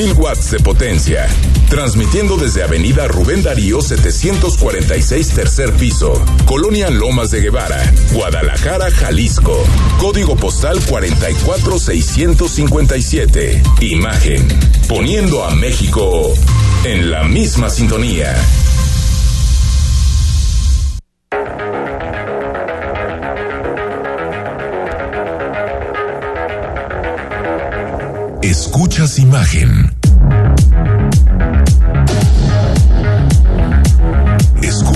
5000 watts de potencia. Transmitiendo desde Avenida Rubén Darío 746 tercer piso, Colonia Lomas de Guevara, Guadalajara, Jalisco. Código postal 44657. Imagen. Poniendo a México en la misma sintonía. Escuchas imagen.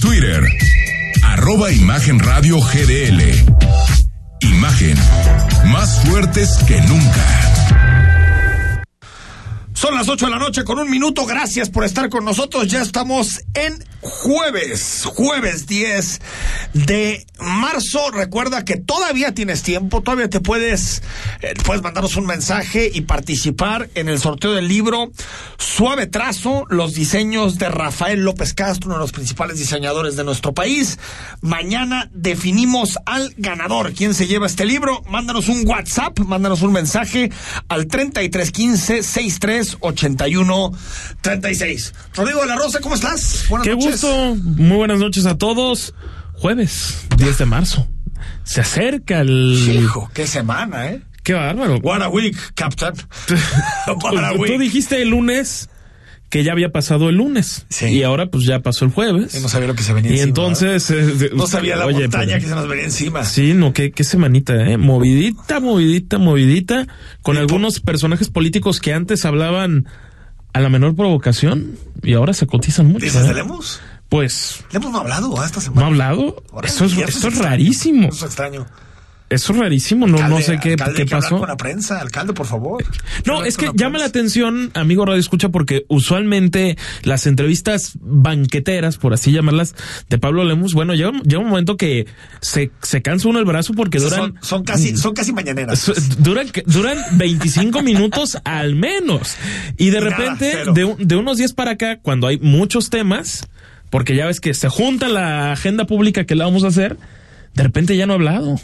Twitter arroba Imagen Radio GDL Imagen más fuertes que nunca. Son las 8 de la noche con un minuto. Gracias por estar con nosotros. Ya estamos en jueves, jueves 10 de marzo. Recuerda que todavía tienes tiempo, todavía te puedes, eh, puedes mandarnos un mensaje y participar en el sorteo del libro Suave Trazo, los diseños de Rafael López Castro, uno de los principales diseñadores de nuestro país. Mañana definimos al ganador. ¿Quién se lleva este libro? Mándanos un WhatsApp, mándanos un mensaje al 3315 63 81 36. Rodrigo de la Rosa, ¿cómo estás? Buenas Qué gusto. Muy buenas noches a todos. Jueves, 10 de marzo. Se acerca el. Hijo, qué semana, ¿eh? Qué bárbaro. What a week, Captain. What a week. Tú dijiste el lunes que ya había pasado el lunes. Sí. Y ahora pues ya pasó el jueves. Y no sabía lo que se venía y encima. entonces... Eh, no sabía la oye, montaña que se nos venía encima. Sí, no, qué, qué semanita, ¿eh? Movidita, movidita, movidita, con algunos personajes políticos que antes hablaban a la menor provocación y ahora se cotizan mucho. ¿Dices ¿eh? Pues... No ha hablado ¿eh? esta semana. ¿No ha hablado? Eso es, esto es rarísimo. Eso es extraño. Eso es rarísimo, no, alcalde, no sé qué, alcalde, qué pasó. con la prensa, alcalde, por favor. No, es que llama la atención, amigo Radio Escucha, porque usualmente las entrevistas banqueteras, por así llamarlas, de Pablo Lemus, bueno, llega, llega un momento que se, se cansa uno el brazo porque duran. Son, son casi, son casi mañaneras. Duran, duran 25 minutos al menos. Y de y repente, nada, de, de unos días para acá, cuando hay muchos temas, porque ya ves que se junta la agenda pública que la vamos a hacer, de repente ya no ha hablado.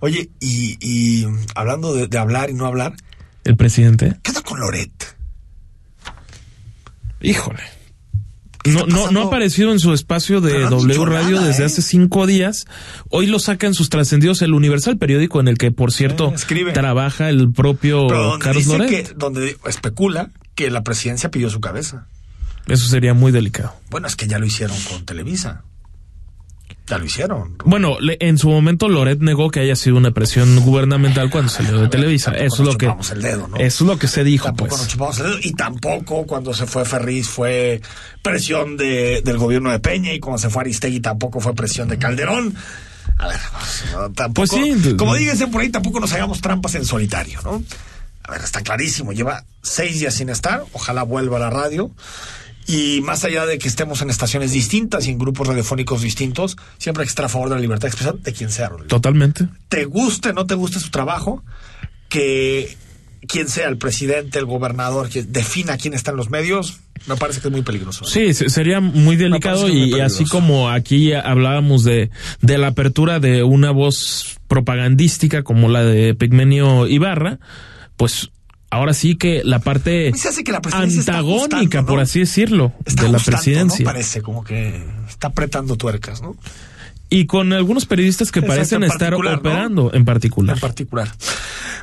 Oye, y, y hablando de, de, hablar y no hablar. ¿El presidente? ¿Qué tal con Loret? Híjole. No, no, no ha aparecido en su espacio de W Radio nada, desde ¿eh? hace cinco días. Hoy lo saca en sus trascendidos el Universal, periódico en el que, por cierto, Eh, escribe. trabaja el propio Pero donde Carlos dice Loret. que, donde especula que la presidencia pidió su cabeza. Eso sería muy delicado. Bueno, es que ya lo hicieron con Televisa. Ya lo hicieron. Bueno, le- en su momento Loret negó que haya sido una presión gubernamental cuando salió de Televisa. Eso es lo que chupamos el dedo, ¿no? eso es lo que se dijo, Tampoco pues. nos chupamos el dedo. Y tampoco cuando se fue Ferriz fue presión de, del gobierno de Peña y cuando se fue Aristegui tampoco fue presión de Calderón. A ver, pues, no, tampoco. Pues sí. Como díganse por ahí, tampoco nos hagamos trampas en solitario, ¿no? A ver, está clarísimo. Lleva seis días sin estar. Ojalá vuelva a la radio. Y más allá de que estemos en estaciones distintas y en grupos radiofónicos distintos, siempre hay que estar a favor de la libertad de expresión de quien sea. Rodrigo Totalmente. te guste, no te guste su trabajo, que quien sea el presidente, el gobernador, que defina quién está en los medios, me parece que es muy peligroso. Sí, se- sería muy delicado muy y así como aquí hablábamos de, de la apertura de una voz propagandística como la de Pigmenio Ibarra, pues ahora sí que la parte que la antagónica, por así decirlo, Está de la presidencia. ¿no? Parece como que está apretando tuercas, ¿no? Y con algunos periodistas que Exacto, parecen en estar operando en particular. En particular.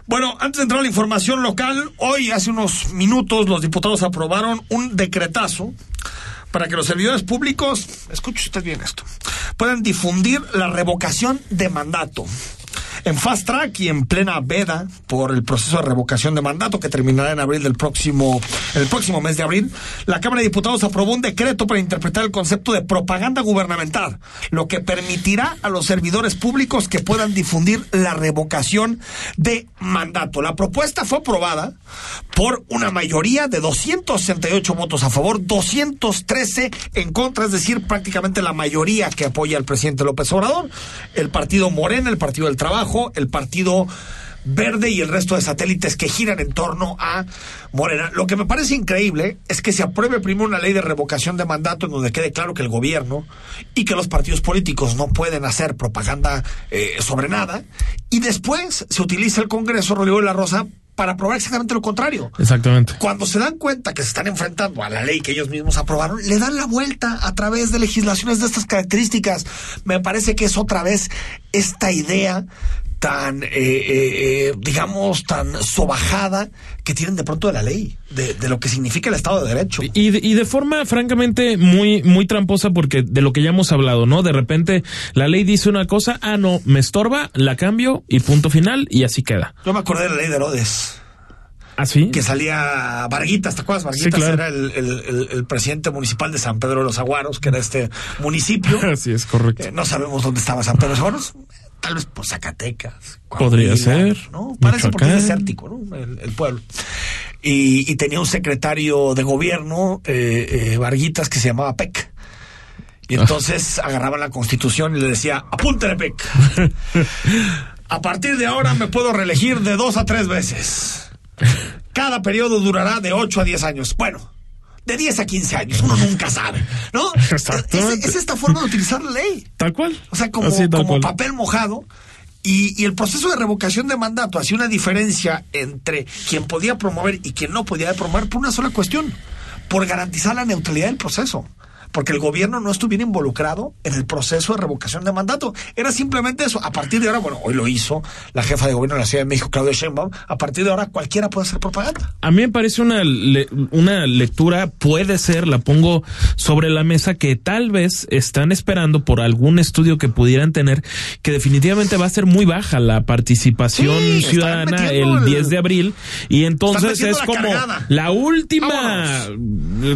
Bueno, antes de entrar a la información local, hoy, hace unos minutos, los diputados aprobaron un decretazo para que los servidores públicos, escuche usted bien esto, puedan difundir la revocación de mandato. En fast track y en plena veda por el proceso de revocación de mandato que terminará en abril del próximo, el próximo mes de abril, la Cámara de Diputados aprobó un decreto para interpretar el concepto de propaganda gubernamental, lo que permitirá a los servidores públicos que puedan difundir la revocación de mandato. La propuesta fue aprobada por una mayoría de 268 votos a favor, 213 en contra, es decir, prácticamente la mayoría que apoya al presidente López Obrador, el partido Morena, el Partido del Trabajo, el Partido Verde y el resto de satélites que giran en torno a Morena. Lo que me parece increíble es que se apruebe primero una ley de revocación de mandato en donde quede claro que el gobierno y que los partidos políticos no pueden hacer propaganda eh, sobre nada y después se utiliza el Congreso Rodrigo de la Rosa para probar exactamente lo contrario. Exactamente. Cuando se dan cuenta que se están enfrentando a la ley que ellos mismos aprobaron, le dan la vuelta a través de legislaciones de estas características. Me parece que es otra vez esta idea tan, eh, eh, eh, digamos, tan sobajada que tienen de pronto de la ley, de, de, lo que significa el Estado de Derecho. Y de, y de forma, francamente, muy, muy tramposa, porque de lo que ya hemos hablado, ¿no? De repente la ley dice una cosa, ah, no, me estorba, la cambio y punto final, y así queda. Yo me acordé de la ley de Herodes. ¿Ah, sí? Que salía Varguitas, ¿te acuerdas? Varguitas Sí, claro. era el, el- el- el presidente municipal de San Pedro de los Aguaros, que era este municipio. Así es correcto. Eh, no sabemos dónde estaba San Pedro de los Aguaros. Tal vez por Zacatecas. Podría ser. ¿no? Parece porque es desértico, ¿no? El, el pueblo. Y, y tenía un secretario de gobierno, eh, eh, Varguitas, que se llamaba Peck. Y entonces agarraba la constitución y le decía, apúntale, Peck. A partir de ahora me puedo reelegir de dos a tres veces. Cada periodo durará de 8 a 10 años. Bueno, de 10 a 15 años, uno nunca sabe, ¿no? Es, es esta forma de utilizar la ley. Tal cual. O sea, como, Así, como cual. papel mojado. Y, y el proceso de revocación de mandato hacía una diferencia entre quien podía promover y quien no podía promover por una sola cuestión, por garantizar la neutralidad del proceso. Porque el gobierno no estuviera involucrado en el proceso de revocación de mandato. Era simplemente eso. A partir de ahora, bueno, hoy lo hizo la jefa de gobierno de la Ciudad de México, Claudia Sheinbaum. A partir de ahora, cualquiera puede hacer propaganda. A mí me parece una, le- una lectura, puede ser, la pongo sobre la mesa, que tal vez están esperando por algún estudio que pudieran tener, que definitivamente va a ser muy baja la participación Sí, ciudadana el el- 10 de abril, y entonces es la como cargada. la última,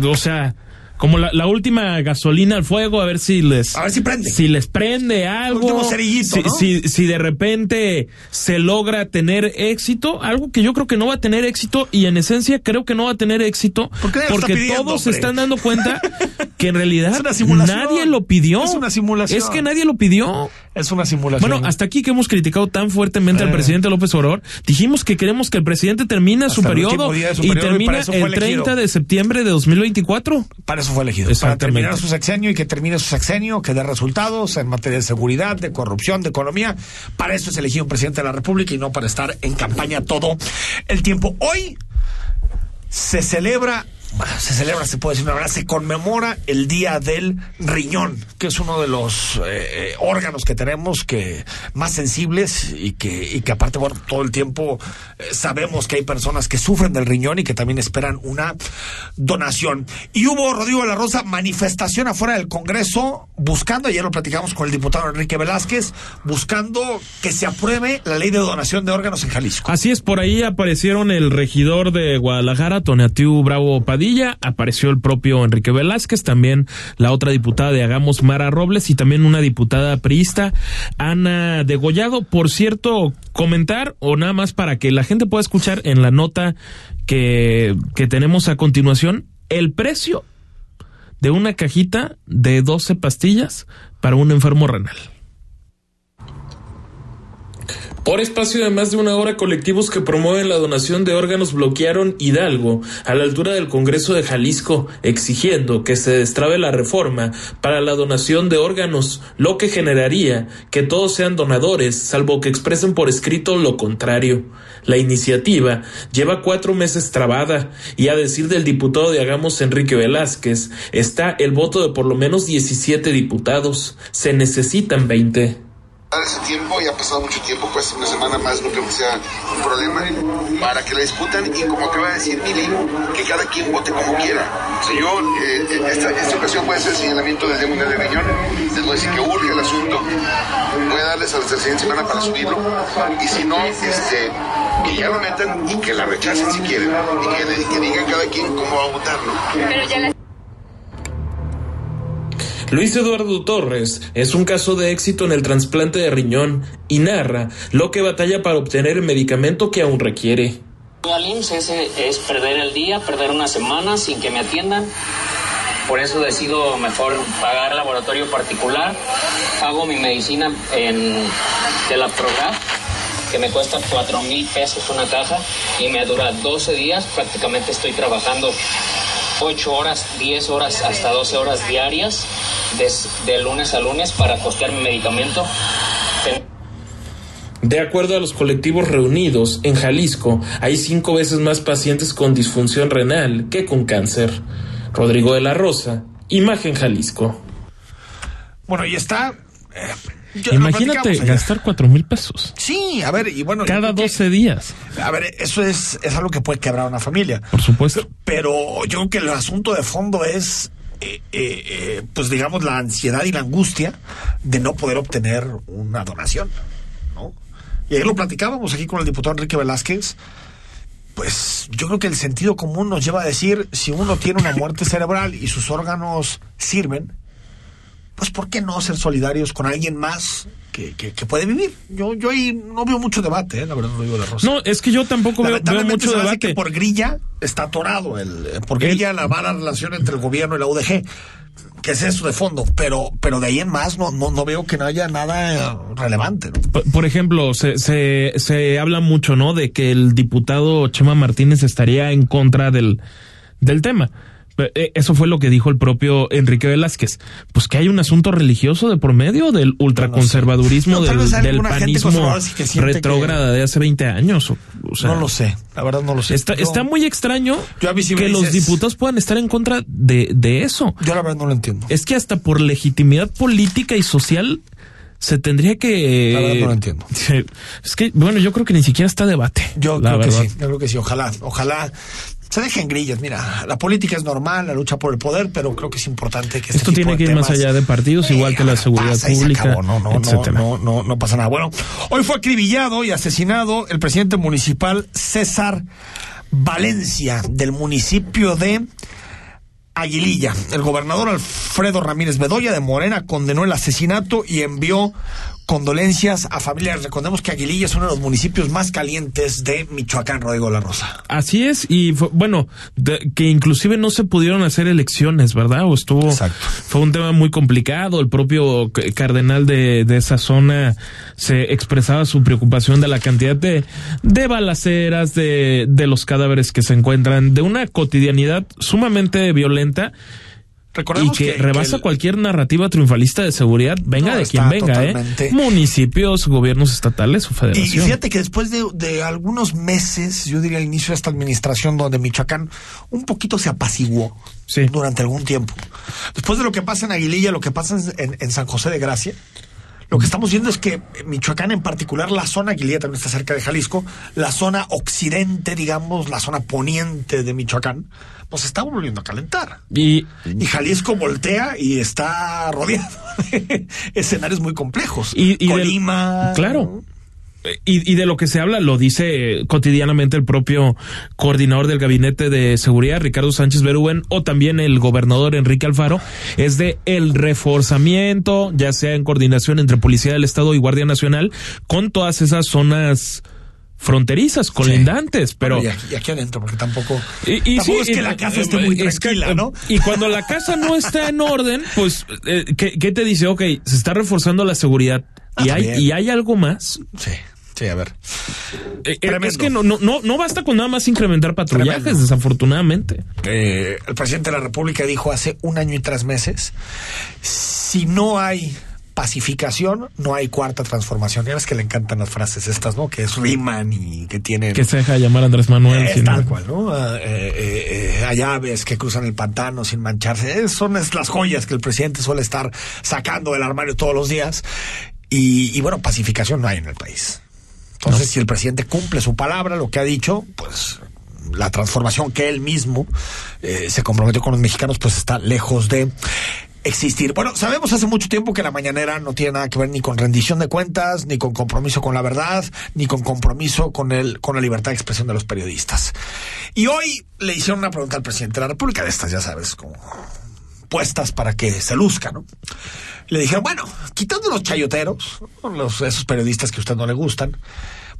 o sea... Como la, la última gasolina al fuego, a ver si les... A ver si prende. Si les prende algo. último cerillito, si, ¿no? si, si de repente se logra tener éxito, algo que yo creo que no va a tener éxito y en esencia creo que no va a tener éxito ¿Por qué nadie lo está porque pidiendo, todos se están dando cuenta que en realidad Es nadie lo pidió. Es una simulación. Es que nadie lo pidió. Es una simulación. Bueno, hasta aquí que hemos criticado tan fuertemente al Eh. presidente López Obrador, dijimos que queremos que el presidente termine su Hasta periodo de su y periodo, termina fue el elegido. 30 de septiembre de 2024. Para eso fue elegido. Para terminar su sexenio y que termine su sexenio, que dé resultados en materia de seguridad, de corrupción, de economía. Para eso es elegido un presidente de la República y no para estar en campaña todo el tiempo. Hoy se celebra, se celebra, se puede decir una verdad, se conmemora el Día del Riñón, que es uno de los eh, eh, órganos que tenemos que más sensibles y que, y que aparte, bueno, todo el tiempo eh, sabemos que hay personas que sufren del riñón y que también esperan una donación. Y hubo, Rodrigo de la Rosa, manifestación afuera del Congreso buscando, ayer lo platicamos con el diputado Enrique Velázquez, buscando que se apruebe la ley de donación de órganos en Jalisco. Así es, por ahí aparecieron el regidor de Guadalajara, Tonatiu Bravo Apareció el propio Enrique Velázquez, también la otra diputada de Hagamos, Mara Robles, y también una diputada priista, Ana Degollado. Por cierto, comentar, o nada más para que la gente pueda escuchar en la nota que, que tenemos a continuación, el precio de una cajita de 12 pastillas para un enfermo renal. Por espacio de más de una hora, colectivos que promueven la donación de órganos bloquearon Hidalgo a la altura del Congreso de Jalisco, exigiendo que se destrabe la reforma para la donación de órganos, lo que generaría que todos sean donadores, salvo que expresen por escrito lo contrario. La iniciativa lleva cuatro meses trabada y a decir del diputado de Hagamos Enrique Velázquez, está el voto de por lo menos 17 diputados. Se necesitan 20. Ese tiempo, ya ha pasado mucho tiempo, pues una semana más no creo que sea un problema, para que la discutan y como acaba de decir Mili, que cada quien vote como quiera. O sea, yo, eh, esta, esta, ocasión puede ser el señalamiento del Día de Riñón, les voy a decir que urge el asunto, voy a darles hasta la siguiente semana para subirlo, y si no, este, que ya lo metan y que la rechacen si quieren, y que, y que digan cada quien cómo va a votar, ¿no? Pero ya la... Luis Eduardo Torres es un caso de éxito en el trasplante de riñón y narra lo que batalla para obtener el medicamento que aún requiere. Al IMSS es, es perder el día, perder una semana sin que me atiendan. Por eso decido mejor pagar laboratorio particular. Hago mi medicina en, de la Prograf, que me cuesta 4 mil pesos una caja y me dura 12 días. Prácticamente estoy trabajando 8 horas, 10 horas, hasta 12 horas diarias de, de lunes a lunes para costear mi medicamento. De acuerdo a los colectivos reunidos, en Jalisco hay cinco veces más pacientes con disfunción renal que con cáncer. Rodrigo de la Rosa, Imagen Jalisco. Bueno, y está... Eh, Imagínate gastar cuatro mil pesos. Sí, a ver, y bueno. Cada 12 días. A ver, eso es, es algo que puede quebrar una familia. Por supuesto. Pero yo creo que el asunto de fondo es eh, eh, eh, pues digamos, la ansiedad y la angustia de no poder obtener una donación, ¿no? Y ayer lo platicábamos aquí con el diputado Enrique Velázquez. Pues yo creo que el sentido común nos lleva a decir, si uno tiene una muerte cerebral y sus órganos sirven, pues ¿por qué no ser solidarios con alguien más que, que, puede vivir? Yo, yo ahí no veo mucho debate, ¿eh? la verdad no digo la rosa. No, es que yo tampoco veo, mucho debate. Que por grilla está atorado, el, eh, por grilla la mala relación entre el gobierno y la UDG que es eso de fondo, pero, pero de ahí en más no, no, no veo que no haya nada relevante. Por, ejemplo, se, se, se habla mucho, ¿no? De que el diputado Chema Martínez estaría en contra del, del tema. Eh, eso fue lo que dijo el propio Enrique Velázquez. Pues que hay un asunto religioso de por medio del ultraconservadurismo, del, panismo retrógrada de hace 20 años. no lo sé, la verdad no lo sé. Está, está muy extraño que los diputados puedan estar en contra de, de eso. Yo la verdad no lo entiendo. Es que hasta por legitimidad política y social se tendría que. La verdad no lo entiendo. Es que, bueno, yo creo que ni siquiera está debate. Yo creo que sí, yo creo que sí. Ojalá, ojalá se dejen grillas. Mira, la política es normal, la lucha por el poder, pero creo que es importante que este esto tiene que ir más allá de partidos, igual que la seguridad pública. No, no, no, no, no, pasa nada. Bueno, hoy fue acribillado y asesinado el presidente municipal César Valencia del municipio de Aguililla. El gobernador Alfredo Ramírez Bedoya de Morena condenó el asesinato y envió condolencias a familias. Recordemos que Aguililla es uno de los municipios más calientes de Michoacán, Rodrigo La Rosa. Así es, y bueno, que inclusive no se pudieron hacer elecciones, ¿verdad? O estuvo, Exacto. fue un tema muy complicado. El propio cardenal de, de esa zona se expresaba su preocupación de la cantidad de, de balaceras, de, de los cadáveres que se encuentran, de una cotidianidad sumamente violenta y que, rebasa cualquier narrativa triunfalista de seguridad, venga de quien venga, ¿eh? Municipios, gobiernos estatales o federación. Y, fíjate que después de, algunos meses, yo diría al inicio de esta administración, donde Michoacán un poquito se apaciguó durante algún tiempo. Después de lo que pasa en Aguililla, lo que pasa en, en San José de Gracia, lo que estamos viendo es que Michoacán, en particular la zona, Aguililla también está cerca de Jalisco, la zona occidente, digamos, la zona poniente de Michoacán, pues está volviendo a calentar. Y, y Jalisco voltea y está rodeado de escenarios muy complejos. Y, Colima. claro. Y, y, de lo que se habla lo dice cotidianamente el propio coordinador del gabinete de seguridad Ricardo Sánchez Berúben o también el gobernador Enrique Alfaro es de el reforzamiento ya sea en coordinación entre policía del estado y guardia nacional con todas esas zonas fronterizas, colindantes, pero... y, aquí, adentro, porque tampoco... Y, tampoco es que la casa esté muy tranquila, ¿no? Y cuando la casa no está en orden, pues, eh, ¿qué, ¿qué, te dice? Ok, se está reforzando la seguridad. ¿Y, ah, hay, ¿Y hay algo más? Sí. Sí, a ver. Eh, eh, es que no, no, no basta con nada más incrementar patrullajes, desafortunadamente. el presidente de la República dijo hace un año y tres meses, si no hay pacificación, no hay cuarta transformación. Ya ves que le encantan las frases estas, ¿no? Que es riman y que tienen... Que se deja llamar Andrés Manuel. Es tal cual, ¿no? Ah, eh, eh, eh, hay aves que cruzan el pantano sin mancharse. son las joyas que el presidente suele estar sacando del armario todos los días. Y, bueno, pacificación no hay en el país. Entonces, si el presidente cumple su palabra, lo que ha dicho, pues la transformación que él mismo eh, se comprometió con los mexicanos, pues está lejos de existir. Bueno, sabemos hace mucho tiempo que la mañanera no tiene nada que ver ni con rendición de cuentas, ni con compromiso con la verdad, ni con compromiso con el, con la libertad de expresión de los periodistas. Y hoy le hicieron una pregunta al presidente de la República de estas, ya sabes, como puestas para que se luzca, ¿no? Le dijeron, bueno, quitando los chayoteros, esos periodistas que a usted no le gustan,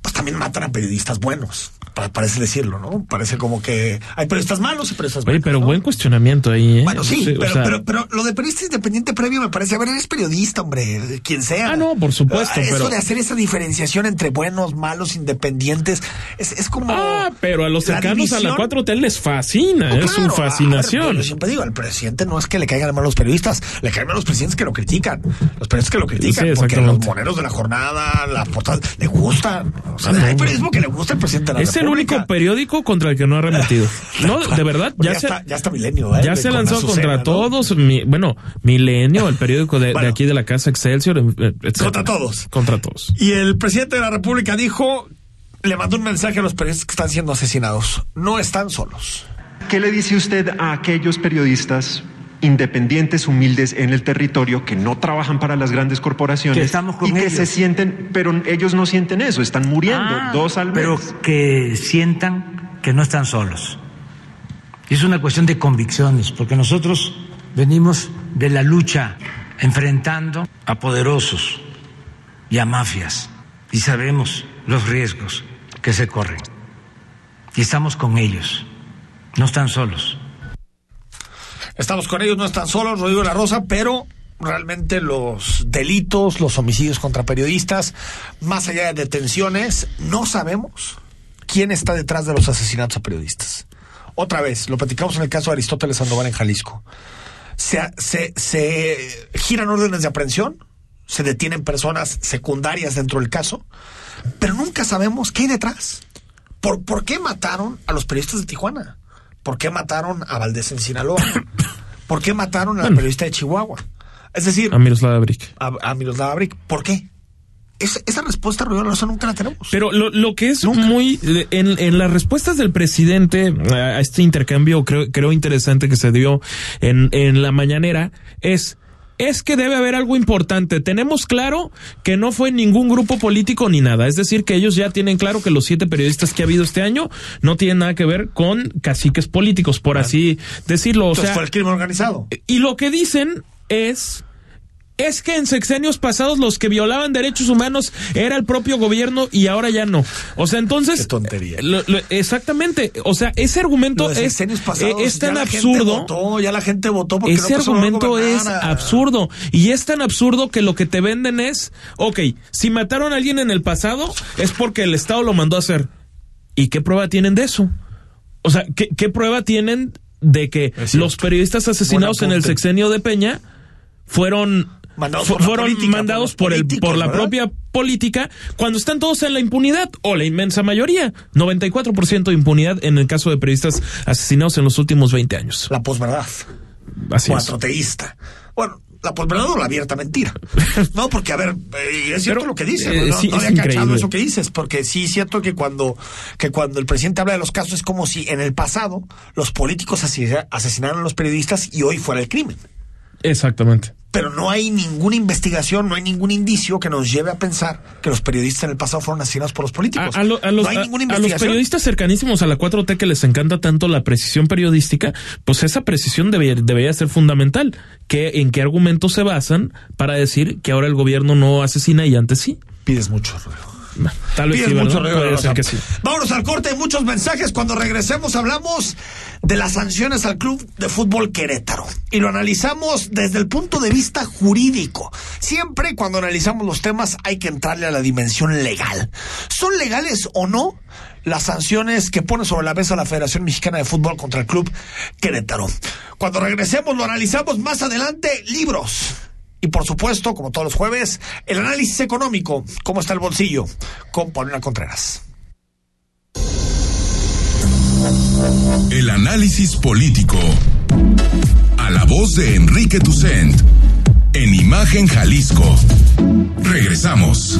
pues también matan a periodistas buenos parece decirlo, ¿no? Parece como que hay periodistas malos y periodistas buenos. Oye, pero buen cuestionamiento ahí, ¿eh? Bueno, sí, pero, pero, lo de periodista independiente previo me parece, a ver, eres periodista, hombre, quien sea. Ah, no, por supuesto. Ah, eso de hacer esa diferenciación entre buenos, malos, independientes, es, es como. Ah, pero a los cercanos a la 4T les fascina, es su fascinación. yo siempre digo, al presidente no es que le caigan mal los periodistas, le caen mal los presidentes que lo critican. Los periodistas que lo critican, porque los moneros de la jornada, las portadas, le gustan. O sea, hay periodismo que le gusta al presidente de la el único periódico contra el que no ha remitido. No, de verdad, ya, ya, se, está, ya está Milenio, ¿eh? Ya se lanzó contra todos. bueno, Milenio, el periódico de, aquí de la Casa Excelsior, eh, Contra todos. Contra todos. Y el presidente de la República dijo, le mandó un mensaje a los periodistas que están siendo asesinados. No están solos. ¿Qué le dice usted a aquellos periodistas independientes, humildes en el territorio, que no trabajan para las grandes corporaciones y que se sienten, pero ellos no sienten eso, están muriendo ah, dos al mes. Pero que sientan que no están solos. Es una cuestión de convicciones, porque nosotros venimos de la lucha enfrentando a poderosos y a mafias y sabemos los riesgos que se corren. Y estamos con ellos, no están solos. Estamos con ellos, no están solos, Rodrigo La Rosa, pero realmente los delitos, los homicidios contra periodistas, más allá de detenciones, no sabemos quién está detrás de los asesinatos a periodistas. Otra vez, lo platicamos en el caso de Aristóteles Sandoval en Jalisco. Se, se, se giran órdenes de aprehensión, se detienen personas secundarias dentro del caso, pero nunca sabemos qué hay detrás. ¿Por, ¿Por qué mataron a los periodistas de Tijuana? ¿Por qué mataron a Valdés en Sinaloa? ¿Por qué mataron al periodista de Chihuahua? Es decir... A Miroslava Brick. A, Miroslava Brick. ¿Por qué? esa respuesta, Rodrigo nunca la tenemos. Pero lo, que es muy. En, las respuestas del presidente a este intercambio, creo, creo interesante que se dio en, en la mañanera, es es que debe haber algo importante. Tenemos claro que no fue ningún grupo político ni nada. Es decir, que ellos ya tienen claro que los siete periodistas que ha habido este año no tienen nada que ver con caciques políticos, por así decirlo. O sea, fue el crimen organizado. Y lo que dicen es es que en sexenios pasados los que violaban derechos humanos era el propio gobierno y ahora ya no. O sea, entonces... Qué tontería. exactamente. O sea, ese argumento es, eh, es tan absurdo. ya la gente votó porque Ese argumento es absurdo. Y es tan absurdo que lo que te venden es, ok, si mataron a alguien en el pasado es porque el Estado lo mandó a hacer. ¿Y qué prueba tienen de eso? O sea, ¿qué, qué prueba tienen de que los periodistas asesinados en el sexenio de Peña fueron fueron mandados por, el, por la propia política cuando están todos en la impunidad o la inmensa mayoría. 94% de impunidad en el caso de periodistas asesinados en los últimos 20 años. La posverdad. Así Cuatroteísta. Bueno, la posverdad o la abierta mentira. No, porque a ver, eh, es cierto lo que dice. Eh, no, había cachado eso que dices, porque sí es cierto que cuando, que cuando el presidente habla de los casos es como si en el pasado los políticos asesinaron a los periodistas y hoy fuera el crimen. Exactamente pero no hay ninguna investigación, no hay ningún indicio que nos lleve a pensar que los periodistas en el pasado fueron asesinados por los políticos. A, los, no hay ninguna investigación. a los periodistas cercanísimos a la 4T que les encanta tanto la precisión periodística, pues esa precisión debería, ser fundamental. ¿Qué, ¿En qué argumentos se basan para decir que ahora el gobierno no asesina y antes sí? Pides mucho, Rodrigo. Tal vez sí, mucho Vámonos al corte, muchos mensajes. Cuando regresemos hablamos de las sanciones al Club de Fútbol Querétaro. Y lo analizamos desde el punto de vista jurídico. Siempre cuando analizamos los temas hay que entrarle a la dimensión legal. ¿Son legales o no? las sanciones que pone sobre la mesa la Federación Mexicana de Fútbol contra el Club Querétaro. Cuando regresemos lo analizamos más adelante, libros. Y por supuesto, como todos los jueves, el análisis económico, cómo está el bolsillo, con Paulina Contreras. El análisis político. A la voz de Enrique Tucent en Imagen Jalisco. Regresamos.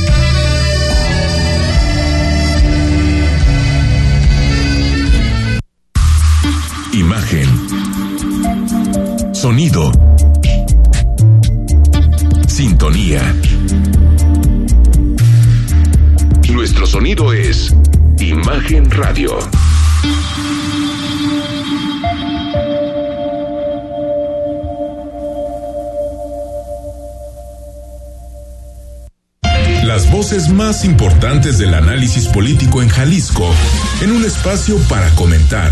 Imagen. Sonido. Sintonía. Nuestro sonido es Imagen Radio. Las voces más importantes del análisis político en Jalisco, en un espacio para comentar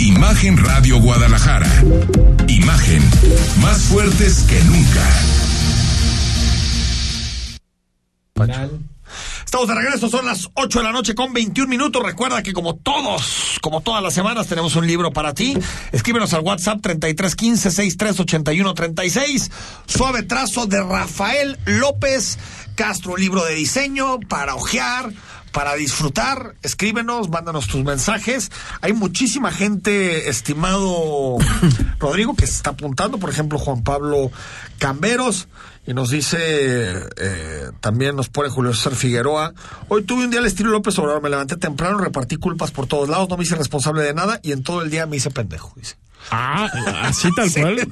Imagen Radio Guadalajara. Imagen más fuertes que nunca. Estamos de regreso, son las 8 de la noche con 21 minutos. Recuerda que como todos, como todas las semanas, tenemos un libro para ti. Escríbenos al WhatsApp 3315-638136. Suave trazo de Rafael López Castro, un libro de diseño para ojear para disfrutar, escríbenos, mándanos tus mensajes. Hay muchísima gente, estimado Rodrigo, que se está apuntando, por ejemplo, Juan Pablo Camberos, y nos dice, eh, también nos pone Julio César Figueroa, hoy tuve un día al estilo López Obrador, me levanté temprano, repartí culpas por todos lados, no me hice responsable de nada y en todo el día me hice pendejo, dice. Ah, así tal cual.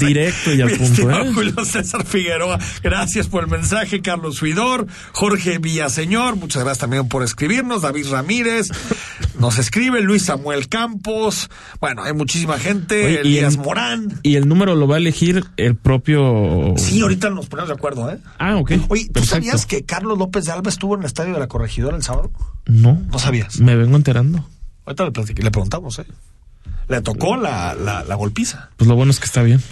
Directo y al punto. ¿eh? Julio César Figueroa, gracias por el mensaje. Carlos Suidor, Jorge Villaseñor, muchas gracias también por escribirnos. David Ramírez nos escribe, Luis Samuel Campos. Bueno, hay muchísima gente. Elías Morán. Y el número lo va a elegir el propio. Sí, ahorita nos ponemos de acuerdo, ¿eh? Ah, ok. Oye, ¿tú sabías que Carlos López de Alba estuvo en el estadio de la Corregidora el sábado? No. No sabías. Me vengo enterando. Ahorita le, le preguntamos, ¿eh? Le tocó la, la, golpiza. Pues lo bueno es que está bien.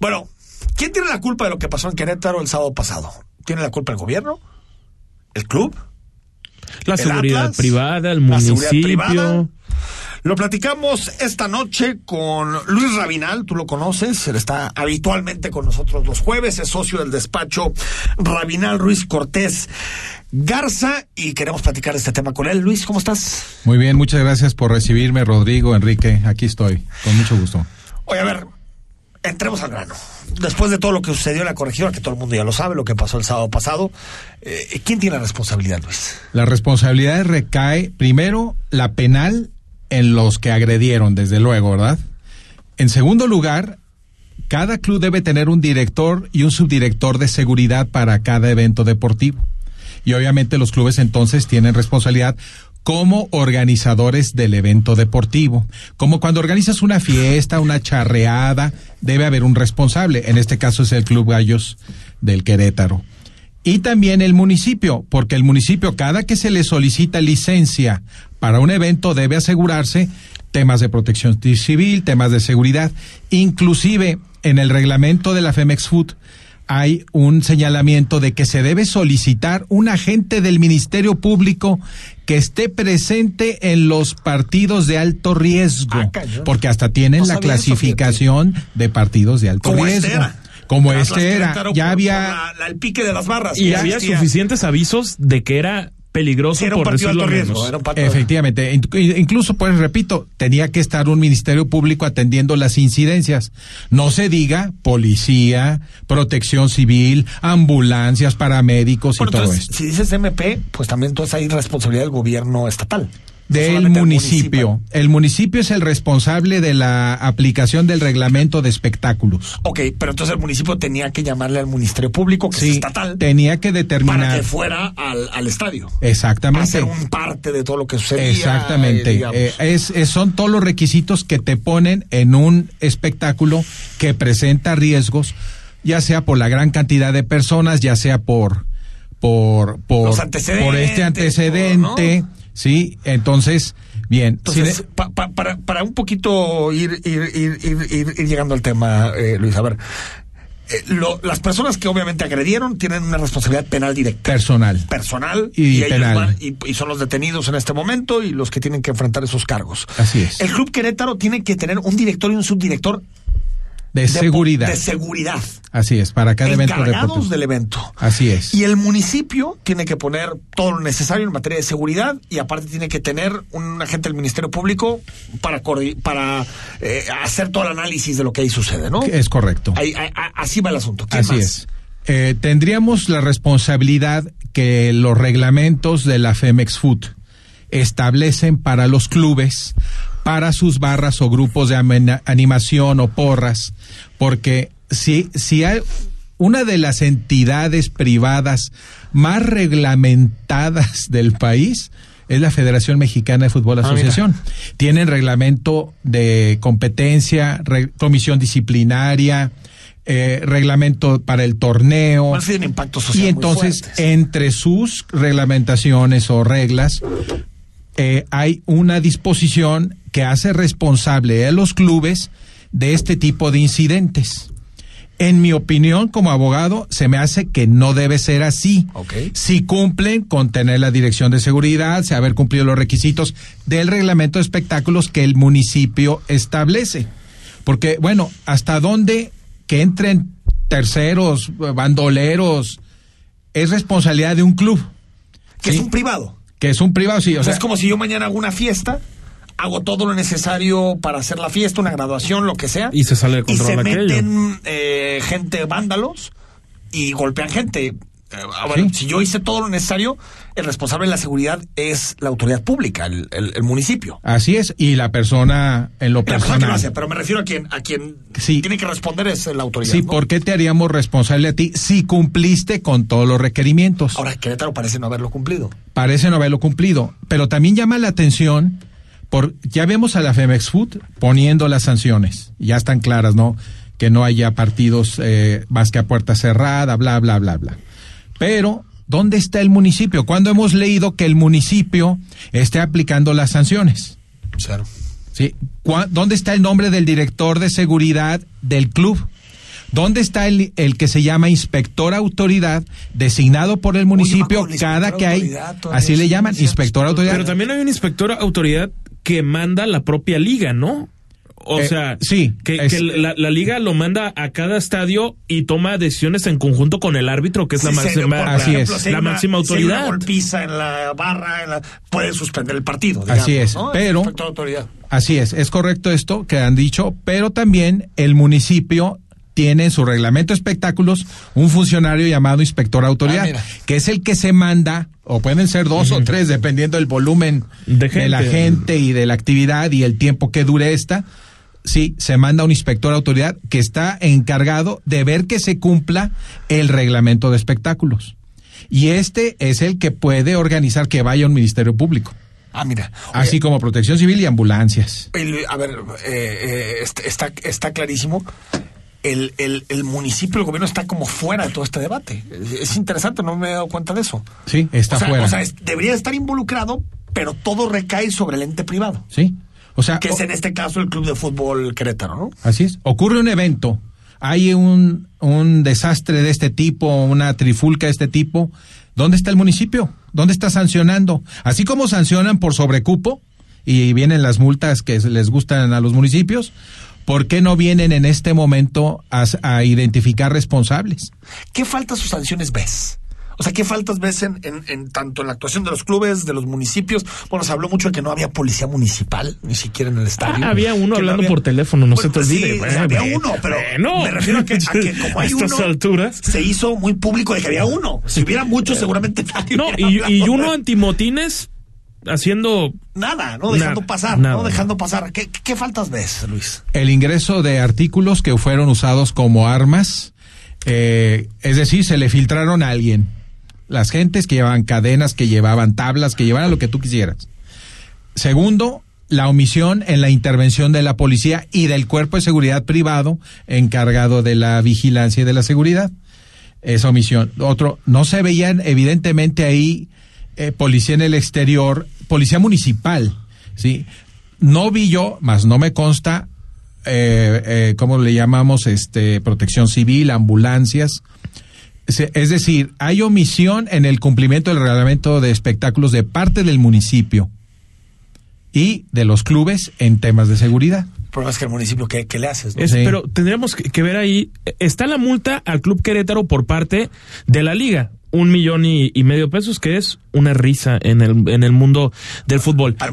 Bueno, ¿quién tiene la culpa de lo que pasó en Querétaro el sábado pasado? ¿Tiene la culpa el gobierno? ¿El club? La seguridad privada, el municipio. Lo platicamos esta noche con Luis Rabinal, tú lo conoces, él está habitualmente con nosotros los jueves, es socio del despacho Rabinal Ruiz Cortés Garza y queremos platicar este tema con él. Luis, ¿cómo estás? Muy bien, muchas gracias por recibirme, Rodrigo, Enrique, aquí estoy, con mucho gusto. Oye, a ver, entremos al grano. Después de todo lo que sucedió en la corregidora, que todo el mundo ya lo sabe, lo que pasó el sábado pasado, eh, ¿quién tiene la responsabilidad, Luis? La responsabilidad recae, primero, la penal en los que agredieron, desde luego, ¿verdad? En segundo lugar, cada club debe tener un director y un subdirector de seguridad para cada evento deportivo y obviamente los clubes entonces tienen responsabilidad como organizadores del evento deportivo. Como cuando organizas una fiesta, una charreada, debe haber un responsable. En este caso es el Club Gallos del Querétaro. Y también el municipio, porque el municipio cada que se le solicita licencia para un evento debe asegurarse temas de protección civil, temas de seguridad, inclusive en el reglamento de la Femex Food hay un señalamiento de que se debe solicitar un agente del Ministerio Público que esté presente en los partidos de alto riesgo, ah, porque hasta tienen la clasificación de partidos de alto riesgo. Como este era, ya había el pique de las barras. Y había suficientes avisos de que era peligroso era un por decirlo riesgo, era un Efectivamente, incluso pues repito, tenía que estar un ministerio público atendiendo las incidencias. No se diga policía, protección civil, ambulancias, paramédicos y todo esto. Si dices MP, pues también entonces hay responsabilidad del gobierno estatal del municipio. El municipio es el responsable de la aplicación del reglamento de espectáculos. Ok, pero entonces el municipio tenía que llamarle al Ministerio Público, que es estatal. Tenía que determinar. Para que fuera al, estadio. Exactamente. Hacer un parte de todo lo que sucedía. Exactamente. Eh, es, son todos los requisitos que te ponen en un espectáculo que presenta riesgos, ya sea por la gran cantidad de personas, ya sea por por por, por este antecedente. ¿Sí? Entonces, bien. Entonces, para, para un poquito ir, ir, ir, ir, llegando al tema, eh, Luis, a ver. Eh, las personas que obviamente agredieron tienen una responsabilidad penal directa. Personal. Personal. Y, penal. y, son los detenidos en este momento y los que tienen que enfrentar esos cargos. Así es. El Club Querétaro tiene que tener un director y un subdirector de, seguridad. De seguridad. Así es, para cada evento Encargados del evento. Así es. Y el municipio tiene que poner todo lo necesario en materia de seguridad y aparte tiene que tener un agente del Ministerio Público para, para eh, hacer todo el análisis de lo que ahí sucede, ¿no? Es correcto. así va el asunto. así es. Eh, tendríamos la responsabilidad que los reglamentos de la Femex Food establecen para los clubes para sus barras o grupos de animación o porras, porque si, si hay una de las entidades privadas más reglamentadas del país, es la Federación Mexicana de Fútbol ah, Asociación. Tienen reglamento de competencia, comisión disciplinaria, eh, reglamento para el torneo. impacto social y entonces, entre sus reglamentaciones o reglas, eh, hay una disposición que hace responsable a los clubes de este tipo de incidentes. En mi opinión, como abogado, se me hace que no debe ser así. Si cumplen con tener la dirección de seguridad, si haber cumplido los requisitos del reglamento de espectáculos que el municipio establece. Porque, bueno, ¿hasta dónde que entren terceros, bandoleros, es responsabilidad de un club? Que es un privado. Que es un privado, sí. O, sea, es como si yo mañana hago una fiesta hago todo lo necesario para hacer la fiesta, una graduación, lo que sea. Y se sale de control Y se meten eh, gente vándalos y golpean gente. Eh, si yo hice todo lo necesario, el responsable de la seguridad es la autoridad pública, el, municipio. Así es, y la persona en lo personal. pero me refiero a quien, a quien tiene que responder es la autoridad. Sí, ¿por qué te haríamos responsable a ti si cumpliste con todos los requerimientos? Ahora, Querétaro parece no haberlo cumplido. Parece no haberlo cumplido, pero también llama la atención por, ya vemos a la Femex Food poniendo las sanciones, ya están claras, ¿no? Que no haya partidos eh, más que a puerta cerrada, bla, bla, bla, bla. Pero, ¿dónde está el municipio? ¿Cuándo hemos leído que el municipio esté aplicando las sanciones? Claro. ¿Sí? ¿Dónde está el nombre del director de seguridad del club? ¿Dónde está el, el, que se llama inspector autoridad designado por el municipio cada que hay? Así le llaman, inspector autoridad. Pero también hay un inspector autoridad que manda la propia liga, ¿no? O eh, sea, sí, que, la, liga lo manda a cada estadio y toma decisiones en conjunto con el árbitro, que es la máxima, así es. la máxima autoridad. Si en la barra, puede suspender el partido. así es, pero así es, es correcto esto que han dicho, pero también el municipio tiene en su reglamento de espectáculos un funcionario llamado inspector autoridad, ah, que es el que se manda, o pueden ser dos o tres, dependiendo del volumen de, la gente y de la actividad y el tiempo que dure esta. Sí, se manda un inspector autoridad que está encargado de ver que se cumpla el reglamento de espectáculos. Y este es el que puede organizar que vaya un ministerio público. Ah, mira. Así como protección civil y ambulancias. a ver, eh, eh, está, está clarísimo el, el, el, municipio, el gobierno está como fuera de todo este debate. Es, interesante, no me he dado cuenta de eso. Sí, está fuera. O sea, debería estar involucrado, pero todo recae sobre el ente privado. Sí. O sea, que es en este caso el Club de Fútbol Querétaro, ¿no? Así es. Ocurre un evento, hay un, un desastre de este tipo, una trifulca de este tipo. ¿Dónde está el municipio? ¿Dónde está sancionando? Así como sancionan por sobrecupo y vienen las multas que les gustan a los municipios, ¿por qué no vienen en este momento a, a identificar responsables? ¿Qué faltas o sanciones ves? O sea, ¿qué faltas ves en, en, tanto en la actuación de los clubes, de los municipios? Bueno, se habló mucho de que no había policía municipal, ni siquiera en el estadio. Ah, había uno hablando por teléfono, no se te olvide. Sí, había uno, pero me refiero a que, como hay estas uno, alturas. se hizo muy público de que había uno. Si hubiera muchos, seguramente nadie No, y, y uno antimotines haciendo nada, no dejando pasar, no dejando pasar. ¿Qué, ¿Qué, faltas ves, Luis? El ingreso de artículos que fueron usados como armas, eh, es decir, se le filtraron a alguien. Las gentes que llevaban cadenas, que llevaban tablas, que llevaban lo que tú quisieras. Segundo, la omisión en la intervención de la policía y del cuerpo de seguridad privado encargado de la vigilancia y de la seguridad. Esa omisión. Otro, no se veían evidentemente ahí eh, policía en el exterior, policía municipal, ¿sí? No vi yo, más no me consta, eh, eh, ¿cómo le llamamos? Este, protección civil, ambulancias. Es decir, hay omisión en el cumplimiento del reglamento de espectáculos de parte del municipio y de los clubes en temas de seguridad. Pero es que el municipio, ¿qué, le haces? Pero tendríamos que, ver ahí, está la multa al Club Querétaro por parte de la liga un millón y, medio pesos, que es una risa en el, en el mundo del fútbol. Para,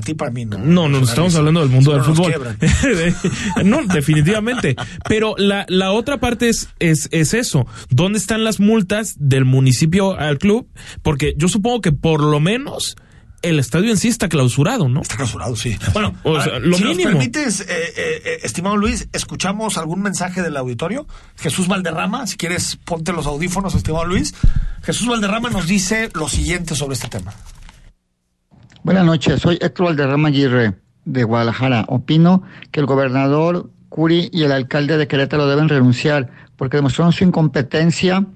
ti, para mí, no. No, no, estamos hablando del mundo del fútbol. no, definitivamente. Pero la, la otra parte es, es, es eso. ¿Dónde están las multas del municipio al club? Porque yo supongo que por lo menos el estadio en sí está clausurado, ¿no? Está clausurado, sí. Bueno, lo si mínimo. Nos permites, eh, eh, eh, estimado Luis, escuchamos algún mensaje del auditorio. Jesús Valderrama, si quieres, ponte los audífonos, estimado Luis. Jesús Valderrama nos dice lo siguiente sobre este tema. Buenas noches, soy Héctor Valderrama Aguirre de Guadalajara. Opino que el gobernador Curi y el alcalde de Querétaro deben renunciar porque demostraron su incompetencia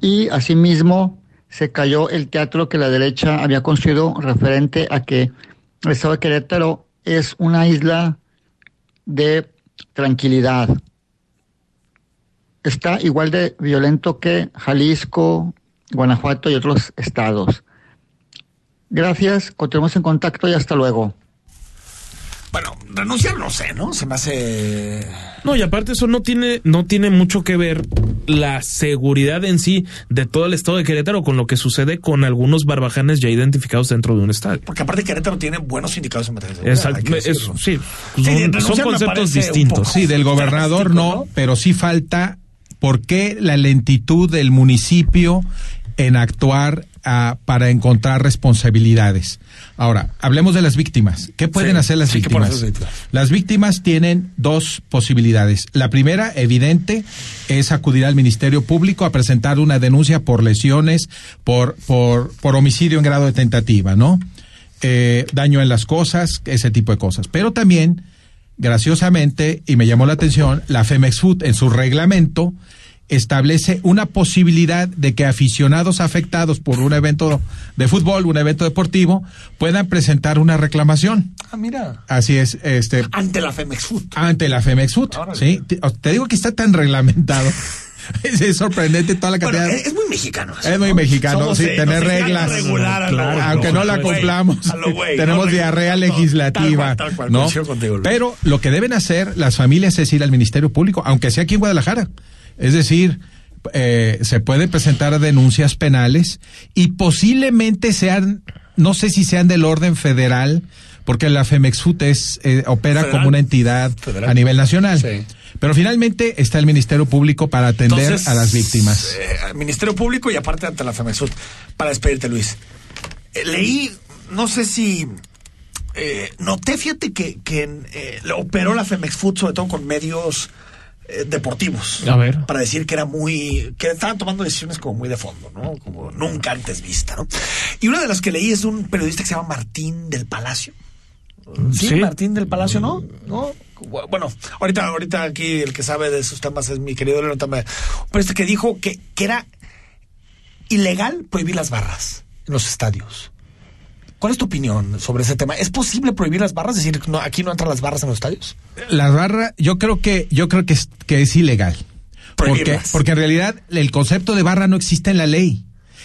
y asimismo se cayó el teatro que la derecha había construido referente a que el estado de Querétaro es una isla de tranquilidad. Está igual de violento que Jalisco, Guanajuato y otros estados. Gracias, continuamos en contacto y hasta luego. Bueno, renunciar no sé, ¿no? Se me hace. No, y aparte eso no tiene, no tiene mucho que ver la seguridad en sí de todo el estado de Querétaro con lo que sucede con algunos barbajanes ya identificados dentro de un estadio. Porque aparte Querétaro tiene buenos sindicatos en materia de Exacto, sí, son, conceptos distintos. Sí, del gobernador no, pero sí falta por qué la lentitud del municipio en actuar ah, para encontrar responsabilidades. Ahora, hablemos de las víctimas. ¿Qué pueden hacer las víctimas? Las víctimas tienen dos posibilidades. La primera, evidente, es acudir al Ministerio Público a presentar una denuncia por lesiones, por, por, por homicidio en grado de tentativa, ¿no? Eh, daño en las cosas, ese tipo de cosas. Pero también, graciosamente, y me llamó la atención, la Femex Food en su reglamento establece una posibilidad de que aficionados afectados por un evento de fútbol, un evento deportivo, puedan presentar una reclamación. Ah, mira. Así es, este ante la Femex Food. Ante la Femex Food, sí. Te, digo que está tan reglamentado. es, sorprendente toda la cantidad. es muy mexicano. Es muy mexicano, sí, tener reglas. aunque no la cumplamos. tenemos diarrea legislativa. ¿no? Pero lo que deben hacer las familias es ir al Ministerio Público, aunque sea aquí en Guadalajara. Es decir, eh, se puede presentar denuncias penales y posiblemente sean, no sé si sean del orden federal, porque la FEMEXFUT es, eh, opera como una entidad a nivel nacional. Pero finalmente está el Ministerio Público para atender a las víctimas. Eh, Ministerio Público y aparte ante la FEMEXFUT. Para despedirte, Luis. leí, no sé si noté, fíjate que, que operó la FEMEXFUT sobre todo con medios eh, deportivos. A ver. Para decir que era muy. que estaban tomando decisiones como muy de fondo, ¿no? Como nunca antes vista, ¿no? Y una de las que leí es un periodista que se llama Martín del Palacio. Sí, Martín del Palacio, ¿no? ¿no? Bueno, ahorita, ahorita aquí el que sabe de esos temas es mi querido Leonardo también. Pero este que dijo que, que era ilegal prohibir las barras en los estadios. ¿Cuál es tu opinión sobre ese tema? ¿Es posible prohibir las barras? Es decir, no, aquí no entran las barras en los estadios. Las barras, yo creo que, yo creo que es, que es ilegal. Porque, porque en realidad el concepto de barra no existe en la ley.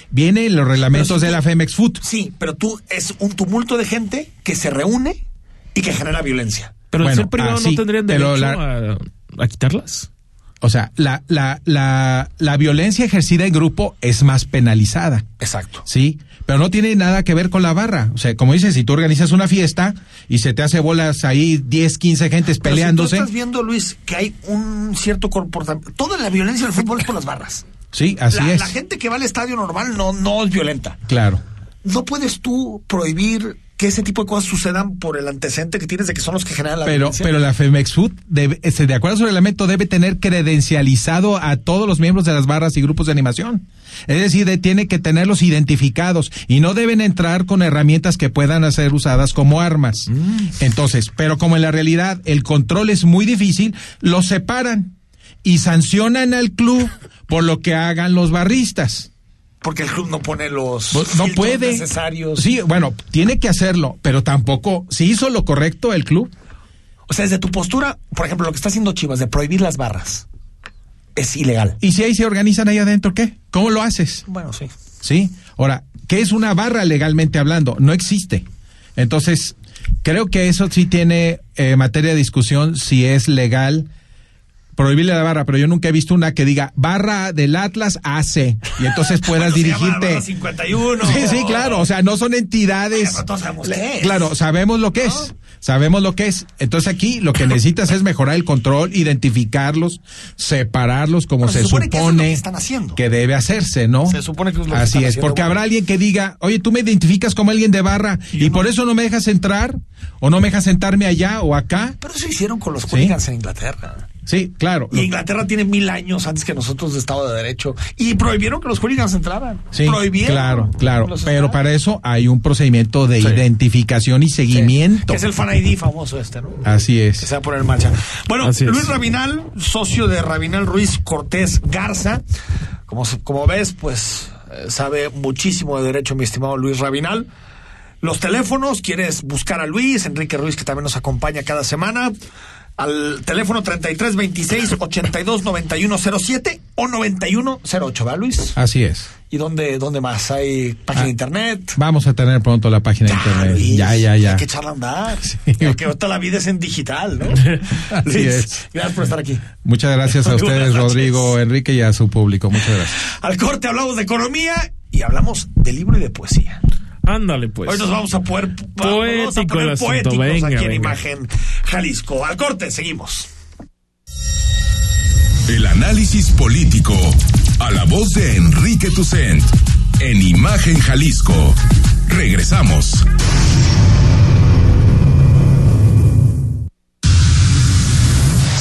Viene en los reglamentos de la Femex Food. Sí, pero tú es un tumulto de gente que se reúne y que genera violencia. Pero el ser privado no tendrían derecho a, quitarlas. O sea, la, la, la, la violencia ejercida en grupo es más penalizada. Exacto. Sí, pero no tiene nada que ver con la barra. O sea, como dices, si tú organizas una fiesta y se te hace bolas ahí 10, 15 gentes peleándose. estás viendo, Luis, que hay un cierto comportamiento. Toda la violencia del fútbol es por las barras. Sí, así es. La gente que va al estadio normal no, no es violenta. Claro. No puedes tú prohibir que ese tipo de cosas sucedan por el antecedente que tienes de que son los que generan la pero, violencia. Pero la Femex Food, debe, este, de acuerdo a su reglamento, debe tener credencializado a todos los miembros de las barras y grupos de animación. Es decir, tiene que tenerlos identificados y no deben entrar con herramientas que puedan ser usadas como armas. Mm. Entonces, pero como en la realidad el control es muy difícil, los separan y sancionan al club por lo que hagan los barristas porque el club no pone los pues, no puede necesarios. Sí, bueno, tiene que hacerlo, pero tampoco si hizo lo correcto el club. O sea, desde tu postura, por ejemplo, lo que está haciendo Chivas de prohibir las barras es ilegal. ¿Y si ahí se organizan ahí adentro qué? ¿Cómo lo haces? Bueno, sí. Sí. Ahora, ¿qué es una barra legalmente hablando? No existe. Entonces, creo que eso sí tiene eh, materia de discusión si es legal prohibirle la barra, pero yo nunca he visto una que diga barra del Atlas AC y entonces puedas dirigirte. 51. Sí, sí, claro, o sea, no son entidades. sabemos Claro, sabemos lo que es. Sabemos lo que es. Entonces aquí lo que necesitas es mejorar el control, identificarlos, separarlos como se, supone, que, debe hacerse, ¿no? Se supone que es lo Así que es, porque habrá alguien que diga, oye, tú me identificas como alguien de barra y, por eso no me dejas entrar o no me dejas sentarme allá o acá. Pero eso hicieron con los hooligans en Inglaterra. Sí, claro. Y Inglaterra tiene mil años antes que nosotros de Estado de Derecho. Y prohibieron que los hooligans entraran. Sí, prohibieron. Claro, claro. Pero para eso hay un procedimiento de identificación y seguimiento. Que es el Fan ID famoso este, ¿no? Así es. Que se va a poner en marcha. Bueno, Luis Rabinal, socio de Rabinal Ruiz Cortés Garza. Como, como ves, pues eh, sabe muchísimo de derecho, mi estimado Luis Rabinal. Los teléfonos, quieres buscar a Luis, Enrique Ruiz, que también nos acompaña cada semana al teléfono 33 26 82 91 07 o 91 08, ¿verdad, Luis? Así es. ¿Y dónde, dónde más? ¿Hay página de ah, internet? Vamos a tener pronto la página de internet. ya, ya, ya. Hay que echarla a andar. Que toda la vida es en digital, ¿no? Así es. Gracias por estar aquí. Muchas gracias a ustedes, Rodrigo, Enrique y a su público. Muchas gracias. Al corte hablamos de economía y hablamos de libro y de poesía. Ándale, pues. Hoy nos vamos a poder poético el asunto. Venga, aquí en Imagen Jalisco. Al corte, seguimos. El análisis político a la voz de Enrique Tucent en Imagen Jalisco. Regresamos.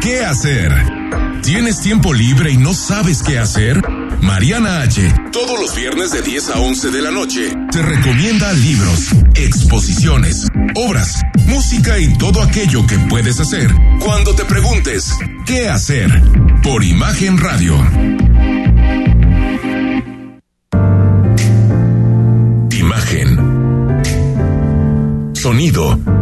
¿Qué hacer? ¿Tienes tiempo libre y no sabes qué hacer? Mariana H. Todos los viernes de 10 a 11 de la noche te recomienda libros, exposiciones, obras, música y todo aquello que puedes hacer cuando te preguntes ¿qué hacer? Por Imagen Radio. Imagen. Sonido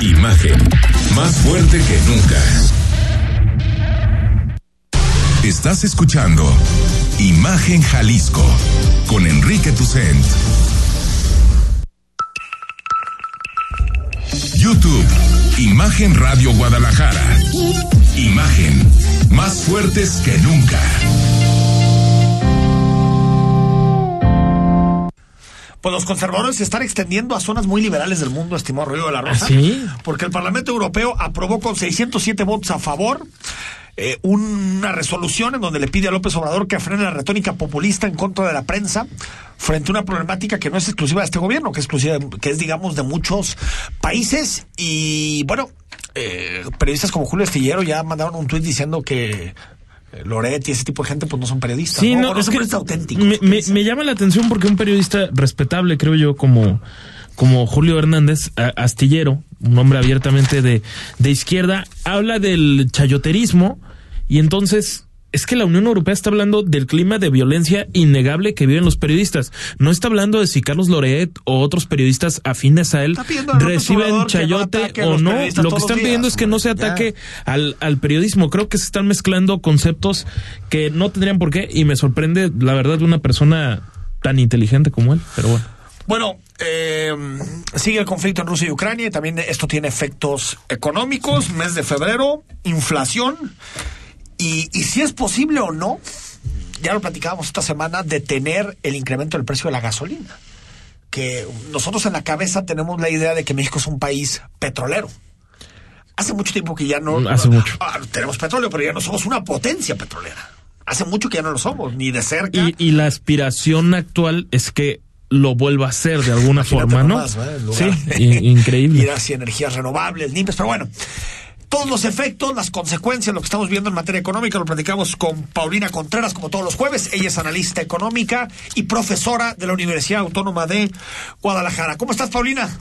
Imagen, más fuerte que nunca. Estás escuchando Imagen Jalisco con Enrique Tucent. YouTube, Imagen Radio Guadalajara. Imagen, más fuertes que nunca. Pues los conservadores se están extendiendo a zonas muy liberales del mundo, estimado Río de la Rosa. ¿Ah, ¿Sí? Porque el Parlamento Europeo aprobó con 607 votos a favor eh, una resolución en donde le pide a López Obrador que frene la retórica populista en contra de la prensa frente a una problemática que no es exclusiva de este gobierno, que es exclusiva, que es digamos de muchos países y bueno, eh, periodistas como Julio Estillero ya mandaron un tuit diciendo que eh, Loret y ese tipo de gente pues no son periodistas. Sí, no, no, no es son que periodistas auténticos. Me, me- me llama la atención porque un periodista respetable, creo yo, como, como Julio Hernández a- Astillero, un hombre abiertamente de, de izquierda, habla del chayoterismo y entonces es que la Unión Europea está hablando del clima de violencia innegable que viven los periodistas. No está hablando de si Carlos Loret o otros periodistas afines a él reciben no chayote o no. Lo que están pidiendo días, es que no se ataque al, al periodismo. Creo que se están mezclando conceptos que no tendrían por qué y me sorprende la verdad de una persona tan inteligente como él, pero bueno. Bueno, eh, sigue el conflicto en Rusia y Ucrania y también esto tiene efectos económicos, mes de febrero, inflación y, y si es posible o no, ya lo platicábamos esta semana, detener el incremento del precio de la gasolina. Que nosotros en la cabeza tenemos la idea de que México es un país petrolero. Hace mucho tiempo que ya no... Hace mucho. Ah, tenemos petróleo, pero ya no somos una potencia petrolera. Hace mucho que ya no lo somos, ni de cerca. Y, y la aspiración actual es que lo vuelva a hacer de alguna Imagínate forma, ¿no? ¿eh? Sí, increíble. Ir hacia energías renovables, limpias, pero bueno. Todos los efectos, las consecuencias, lo que estamos viendo en materia económica, lo platicamos con Paulina Contreras, como todos los jueves. Ella es analista económica y profesora de la Universidad Autónoma de Guadalajara. ¿Cómo estás, Paulina?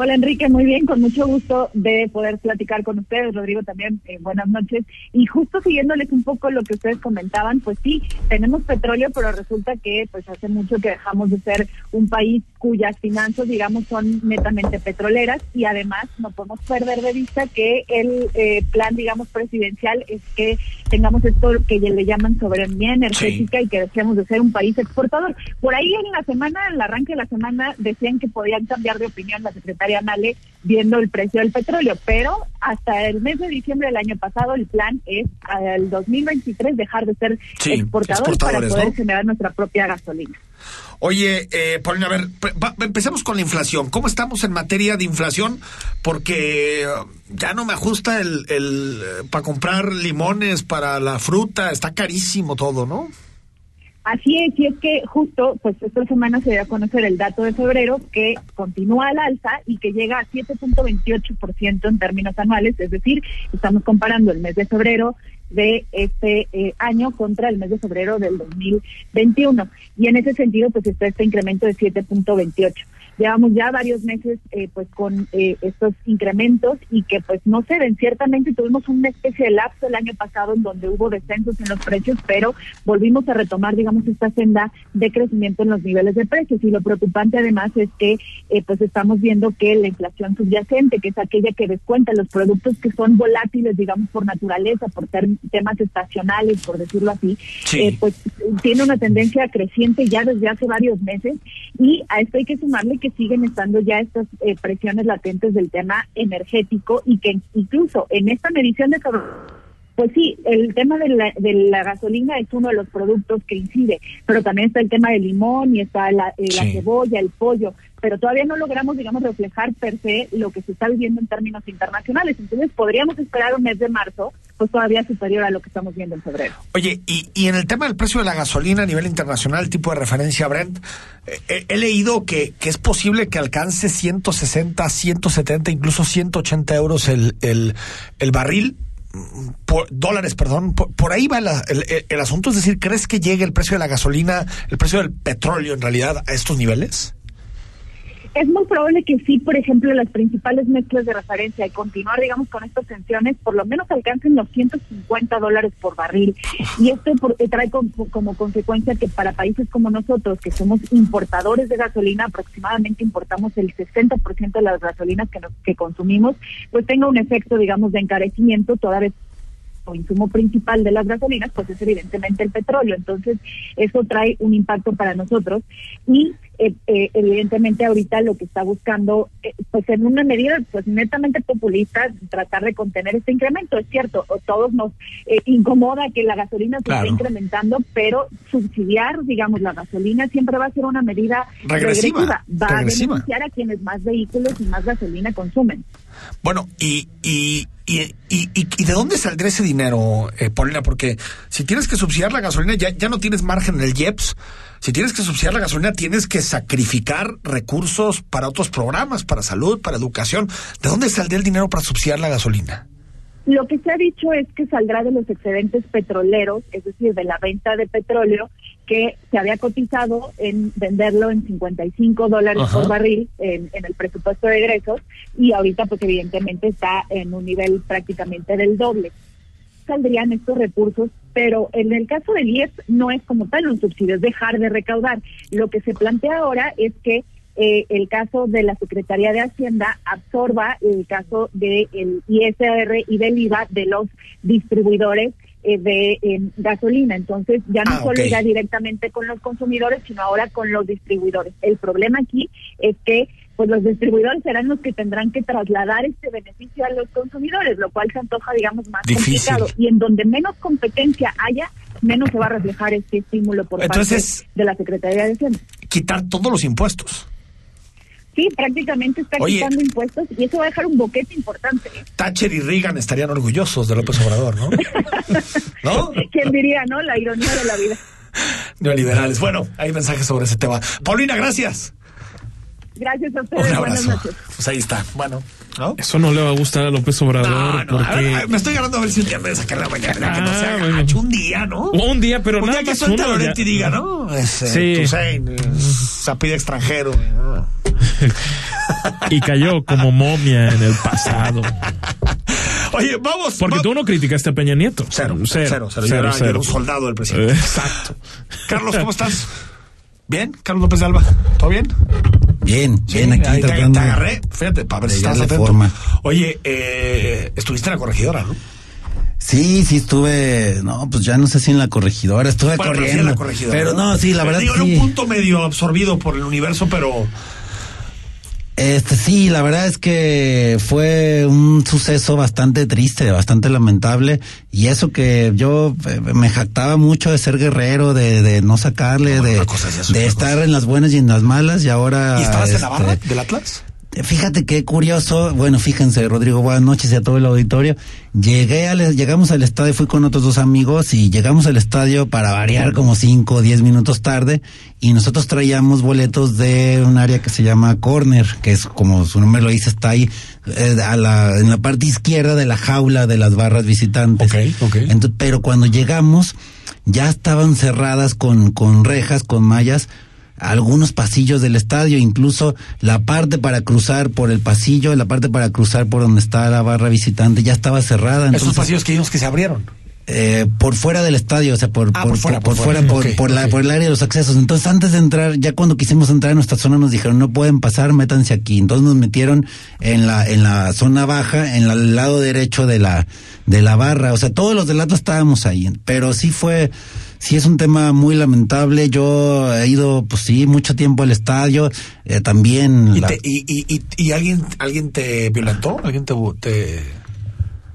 Hola Enrique, muy bien, con mucho gusto de poder platicar con ustedes. Rodrigo también, eh, buenas noches. Y justo siguiéndoles un poco lo que ustedes comentaban, pues sí, tenemos petróleo, pero resulta que pues hace mucho que dejamos de ser un país cuyas finanzas, digamos, son netamente petroleras y además no podemos perder de vista que el eh, plan, digamos, presidencial es que tengamos esto que le llaman soberanía energética y que deseamos de ser un país exportador. Por ahí en la semana, en el arranque de la semana, decían que podían cambiar de opinión la secretaria Viendo el precio del petróleo, pero hasta el mes de diciembre del año pasado el plan es al 2023 dejar de ser Sí, exportadores para exportadores, poder ¿no? generar nuestra propia gasolina. Oye, eh, Paulina, a ver, empecemos con la inflación. ¿Cómo estamos en materia de inflación? Porque eh, ya no me ajusta el, el para comprar limones, para la fruta, está carísimo todo, ¿no? Así es, y es que justo, pues esta semana se dio a conocer el dato de febrero que continúa al alza y que llega a 7.28% en términos anuales, es decir, estamos comparando el mes de febrero de este eh, año contra el mes de febrero del 2021. Y en ese sentido, pues está este incremento de 7.28. Llevamos ya varios meses eh, pues con eh, estos incrementos y que pues no se ven. Ciertamente tuvimos una especie de lapso el año pasado en donde hubo descensos en los precios, pero volvimos a retomar, digamos, esta senda de crecimiento en los niveles de precios. Y lo preocupante además es que eh, pues estamos viendo que la inflación subyacente, que es aquella que descuenta los productos que son volátiles, digamos, por naturaleza, por ter- temas estacionales, por decirlo así, Sí. eh, pues tiene una tendencia creciente ya desde hace varios meses y a esto hay que sumarle que siguen estando ya estas eh, presiones latentes del tema energético y que incluso en esta medición de pues sí, el tema de la, de la gasolina es uno de los productos que incide, pero también está el tema del limón y está la, eh, la cebolla, el pollo, pero todavía no logramos, digamos, reflejar per se lo que se está viviendo en términos internacionales. Entonces podríamos esperar un mes de marzo, pues todavía superior a lo que estamos viendo en febrero. Oye, y, y en el tema del precio de la gasolina a nivel internacional, tipo de referencia Brent, eh, eh, he leído que, que es posible que alcance 160, 170, incluso 180 euros el, el, el barril. Por, dólares, perdón, por, por ahí va el- el asunto, es decir, ¿crees que llegue el precio de la gasolina, el precio del petróleo en realidad a estos niveles? Es muy probable que sí, por ejemplo, las principales mezclas de referencia y continuar, digamos, con estas tensiones, por lo menos alcancen los 150 dólares por barril. Y esto por- eh, trae com- como consecuencia que para países como nosotros, que somos importadores de gasolina, aproximadamente importamos el 60% de las gasolinas que, nos- que consumimos, pues tenga un efecto, digamos, de encarecimiento toda vez o insumo principal de las gasolinas, pues es evidentemente el petróleo. Entonces, eso trae un impacto para nosotros y eh, eh, evidentemente ahorita lo que está buscando, eh, pues en una medida pues netamente populista, tratar de contener este incremento. Es cierto, o todos nos incomoda que la gasolina se esté incrementando, pero subsidiar, digamos, la gasolina siempre va a ser una medida regresiva. Va a beneficiar a quienes más vehículos y más gasolina consumen. Bueno, y, y, y, y, de dónde saldrá ese dinero, eh, Paulina? Porque si tienes que subsidiar la gasolina, ya, ya no tienes margen en el IEPS. Si tienes que subsidiar la gasolina, tienes que sacrificar recursos para otros programas, para salud, para educación. ¿De dónde saldrá el dinero para subsidiar la gasolina? Lo que se ha dicho es que saldrá de los excedentes petroleros, es decir, de la venta de petróleo, que se había cotizado en venderlo en 55 dólares por barril en, el presupuesto de egresos y ahorita pues evidentemente está en un nivel prácticamente del doble. Saldrían estos recursos, pero en el caso del IES no es como tal un subsidio, es dejar de recaudar. Lo que se plantea ahora es que eh, el caso de la Secretaría de Hacienda absorba el caso del ISR y del IVA de los distribuidores eh, de gasolina. Entonces ya no ah, solo irá directamente con los consumidores, sino ahora con los distribuidores. El problema aquí es que pues los distribuidores serán los que tendrán que trasladar este beneficio a los consumidores, lo cual se antoja, digamos, más complicado. Y en donde menos competencia haya, menos se va a reflejar este estímulo por parte de la Secretaría de Hacienda. Quitar todos los impuestos. Sí, prácticamente está quitando impuestos y eso va a dejar un boquete importante. Thatcher y Reagan estarían orgullosos de López Obrador, ¿no? ¿No? ¿Quién diría, no? La ironía de la vida. Neoliberales. Bueno, hay mensajes sobre ese tema. Paulina, gracias. Gracias a ustedes. Un abrazo. Pues ahí está. Bueno. ¿No? Eso no le va a gustar a López Obrador. No, porque... me estoy ganando a ver si un día me sacar la mañana. que no sea ah, bueno. un día, ¿no? un día, pero un nada día que suelte a Loretti y diga, ¿no? Es, eh, sí. pide extranjero. y cayó como momia en el pasado. Oye, vamos. Porque tú no criticaste a Peña Nieto. Cero, cero, cero. cero, cero, un soldado del presidente. Exacto. Carlos, ¿cómo estás? ¿Bien? Carlos López de Alba, ¿todo bien? Bien, bien, aquí te, te, agarré, fíjate, para ver si estás atento. Forma. Oye, eh, estuviste en la corregidora, ¿no? Sí, sí estuve, no, pues ya no sé si en la corregidora, estuve corriendo. En la corregidora, pero no, sí, la verdad digo, sí. un punto medio absorbido por el universo, pero este sí, la verdad es que fue un suceso bastante triste, bastante lamentable y eso que yo eh, me jactaba mucho de ser guerrero, de, de no sacarle, de, de estar en las buenas y en las malas y ahora. ¿Y estabas en la barra este, del Atlas? Fíjate qué curioso, bueno, fíjense, Rodrigo, buenas noches y a todo el auditorio. Llegué al, llegamos al estadio, fui con otros dos amigos y llegamos al estadio para variar como cinco o diez minutos tarde y nosotros traíamos boletos de un área que se llama Corner, que es como su nombre lo dice, está ahí eh, a la, en la parte izquierda de la jaula de las barras visitantes. Okay, okay. pero cuando llegamos ya estaban cerradas con, con rejas, con mallas, algunos pasillos del estadio, incluso la parte para cruzar por el pasillo, la parte para cruzar por donde está la barra visitante ya estaba cerrada. Entonces, Esos pasillos que vimos que se abrieron. Eh, por fuera del estadio, o sea, por, ah, por, fuera, por, fuera, la, por el área de los accesos. Entonces, antes de entrar, ya cuando quisimos entrar en nuestra zona, nos dijeron, no pueden pasar, métanse aquí. Entonces nos metieron en la, en la zona baja, en el lado derecho de la, de la barra. O sea, todos los del estábamos ahí. Pero sí fue, sí es un tema muy lamentable. Yo he ido, pues sí, mucho tiempo al estadio. Eh, también. ¿Y, y, y, alguien, alguien te violentó? ¿Alguien te, te...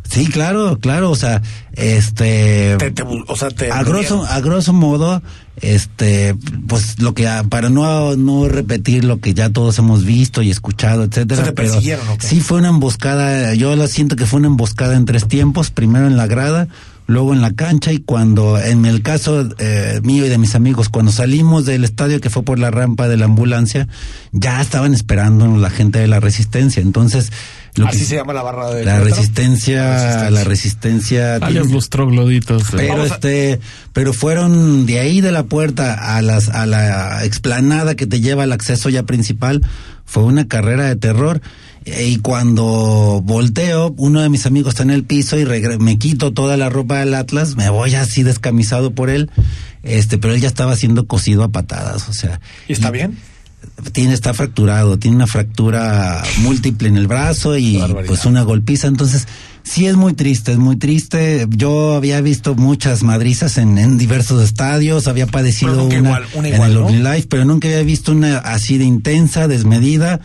Sí, claro, claro, o sea, este, o sea, te a grosso, a grosso modo, este, pues lo que para no no repetir lo que ya todos hemos visto y escuchado, etcétera, pero sí fue una emboscada. Yo lo siento que fue una emboscada en tres tiempos, primero en la grada, luego en la cancha y cuando, en el caso eh, mío y de mis amigos, cuando salimos del estadio que fue por la rampa de la ambulancia, ya estaban esperando la gente de la resistencia. Entonces, Así se llama la barra de la resistencia, la resistencia, los trogloditos. Pero este, pero fueron de ahí de la puerta a las a la explanada que te lleva al acceso ya principal, fue una carrera de terror y cuando volteo, uno de mis amigos está en el piso y me quito toda la ropa del Atlas, me voy así descamisado por él, este, pero él ya estaba siendo cosido a patadas, o sea. ¿Y está bien? Tiene, está fracturado, tiene una fractura múltiple en el brazo y pues una golpiza, entonces Sí, es muy triste, es muy triste. Yo había visto muchas madrizas en, diversos estadios, había padecido una, en el Life, pero nunca había visto una así de intensa, desmedida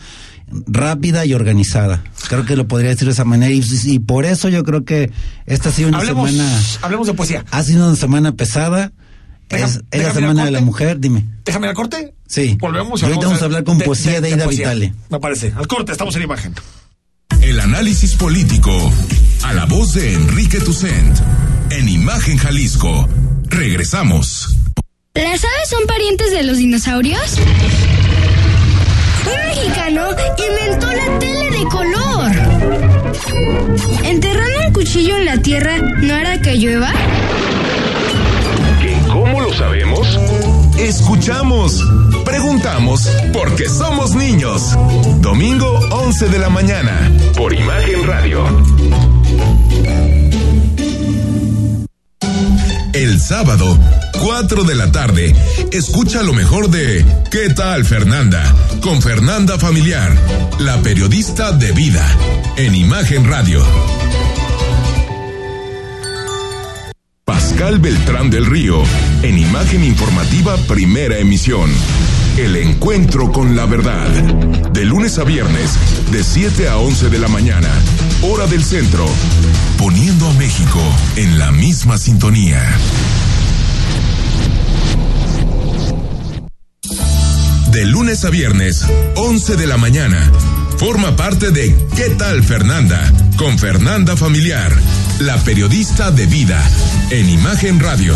rápida y organizada. Creo que lo podría decir de esa manera y, por eso yo creo que esta ha sido una semana... Hablemos de poesía. Ha sido una semana pesada. es, la semana de la mujer, dime. Déjame al corte. Sí. Volvemos. Y ahorita vamos a hablar con poesía de, Ida Vitale. Me parece. Al corte, estamos en imagen. El análisis político a la voz de Enrique Tucent en Imagen Jalisco. Regresamos. ¿Las aves son parientes de los dinosaurios? Un mexicano inventó la tele de color. ¿Enterrando un cuchillo en la tierra no hará que llueva? ¿Cómo lo sabemos? Escuchamos, preguntamos, porque somos niños. Domingo 11 de la mañana, por Imagen Radio. El sábado, 4 de la tarde, escucha lo mejor de ¿Qué tal Fernanda? Con Fernanda Familiar, la periodista de vida, en Imagen Radio. Pascal Beltrán del Río, en Imagen Informativa Primera Emisión. El encuentro con la verdad. De lunes a viernes, de 7 a 11 de la mañana, hora del centro. Poniendo a México en la misma sintonía. De lunes a viernes, 11 de la mañana. Forma parte de ¿Qué tal Fernanda? Con Fernanda Familiar la periodista de vida, en Imagen Radio.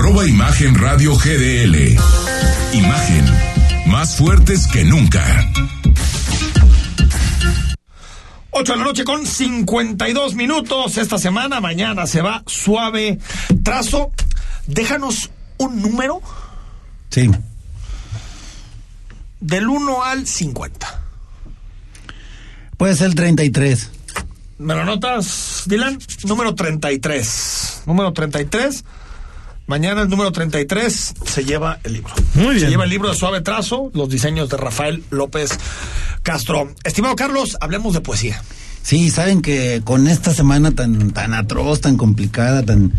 arroba Imagen Radio GDL. Imagen, más fuertes que nunca. 8 de la noche con 52 minutos esta semana. Mañana se va suave trazo. Déjanos un número. Sí. Del 1 al 50. Puede ser el 33. ¿Me lo notas, Dylan? Número 33. Número 33. Mañana el número 33 se lleva el libro. Muy bien. Se lleva el libro de suave trazo, los diseños de Rafael López Castro. Estimado Carlos, hablemos de poesía. Sí, saben que con esta semana tan, tan atroz, tan complicada, tan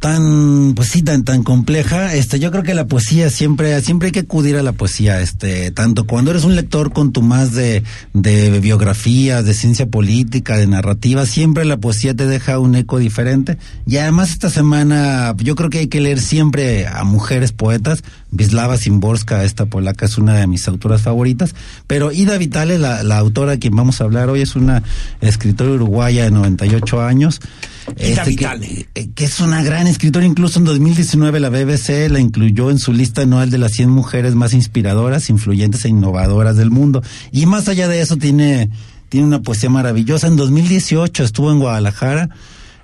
tan, pues sí, tan, tan compleja, este, yo creo que la poesía siempre, siempre hay que acudir a la poesía, este, tanto cuando eres un lector con tu más de, de biografías, de ciencia política, de narrativa, siempre la poesía te deja un eco diferente. Y además esta semana, yo creo que hay que leer siempre a mujeres poetas. Wisława Szymborska, esta polaca, es una de mis autoras favoritas. Pero Ida Vitale, la, la autora a quien vamos a hablar hoy, es una escritora uruguaya de 98 años. Este, que, eh, que, es una gran escritora, incluso en 2019 la BBC la incluyó en su lista anual de las 100 mujeres más inspiradoras, influyentes e innovadoras del mundo. Y más allá de eso tiene, tiene una poesía maravillosa. En 2018 estuvo en Guadalajara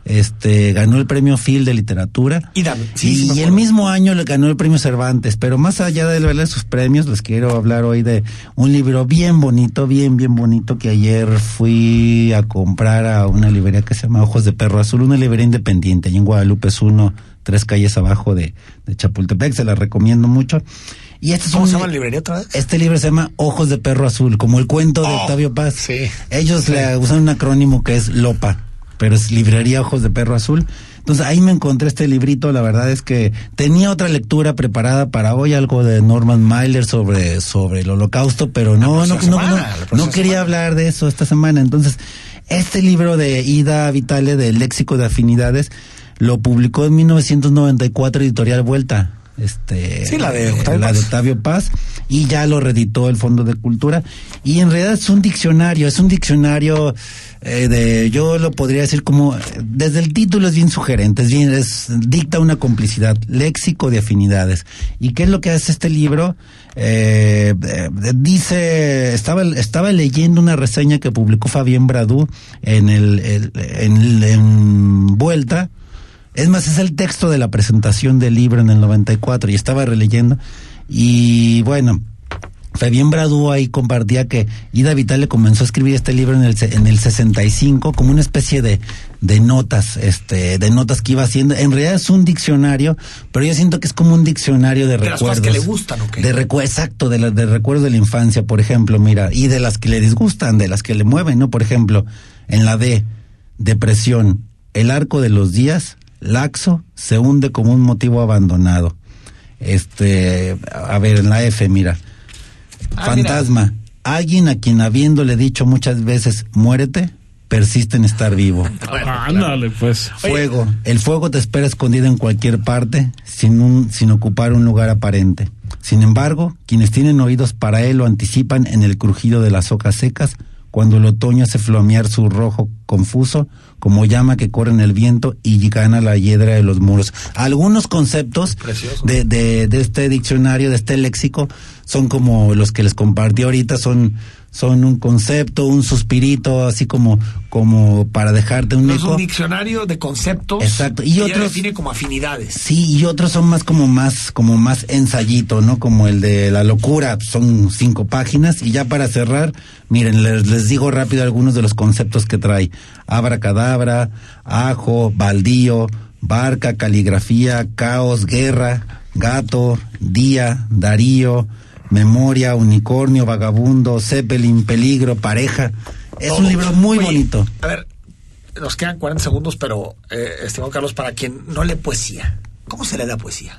este ganó el premio Phil de literatura y, y el mismo año le ganó el premio Cervantes pero más allá de verle sus premios les quiero hablar hoy de un libro bien bonito bien bien bonito que ayer fui a comprar a una librería que se llama Ojos de Perro Azul una librería independiente allí en Guadalupe es uno tres calles abajo de, de Chapultepec se la recomiendo mucho y este ¿Cómo se llama la librería otra vez? Este libro se llama Ojos de Perro Azul, como el cuento de oh, Octavio Paz. Sí. Ellos le usan un acrónimo que es LOPA pero es librería Ojos de Perro Azul. Entonces ahí me encontré este librito, la verdad es que tenía otra lectura preparada para hoy, algo de Norman Mailer sobre, sobre el holocausto, pero no, no, no, no, quería hablar de eso esta semana. Entonces, este libro de Ida Vitale, del Léxico de Afinidades, lo publicó en 1994 Editorial Vuelta este sí, la de Octavio, la Paz. de Octavio Paz y ya lo reeditó el Fondo de Cultura y en realidad es un diccionario, es un diccionario eh, de yo lo podría decir como desde el título es bien sugerente, es bien es dicta una complicidad, léxico de afinidades. ¿Y qué es lo que hace este libro? Eh, eh, dice estaba estaba leyendo una reseña que publicó Fabián Bradú en el, el en, en Vuelta es más, es el texto de la presentación del libro en el 94 y estaba releyendo. Y bueno, Fabián Bradú ahí compartía que Ida Vitale comenzó a escribir este libro en el, en el 65 como una especie de, de notas, este, de notas que iba haciendo. En realidad es un diccionario, pero yo siento que es como un diccionario de, de recuerdos. Las cosas que le gustan, ¿o qué? De recu exacto, de, la, de recuerdos de la infancia, por ejemplo, mira, y de las que le disgustan, de las que le mueven, ¿no? Por ejemplo, en la D, depresión, el arco de los días, laxo se hunde como un motivo abandonado. Este, a ver, en la F, mira. Ah, Fantasma. Mira. Alguien a quien habiéndole dicho muchas veces muérete, persiste en estar vivo. Ándale, pues. Fuego. El fuego te espera escondido en cualquier parte, sin un, sin ocupar un lugar aparente. Sin embargo, quienes tienen oídos para él lo anticipan en el crujido de las hojas secas, cuando el otoño hace flamear su rojo confuso, como llama que corre en el viento y gana la hiedra de los muros. Algunos conceptos de, de, de, este diccionario, de este léxico, son como los que les compartí ahorita, son son un concepto, un suspirito, así como como para dejarte un no eco. Es un diccionario de conceptos. Exacto. Y otros define como afinidades. Sí, y otros son más como más como más ensayito, ¿no? Como el de la locura, son cinco páginas y ya para cerrar, miren, les, les digo rápido algunos de los conceptos que trae: abracadabra, ajo, baldío, barca, caligrafía, caos, guerra, gato, día, darío Memoria, Unicornio, Vagabundo, Zeppelin, Peligro, Pareja. Es un libro muy Oye, bonito. A ver, nos quedan 40 segundos, pero, eh, estimado Carlos, para quien no lee poesía, ¿cómo se le da poesía?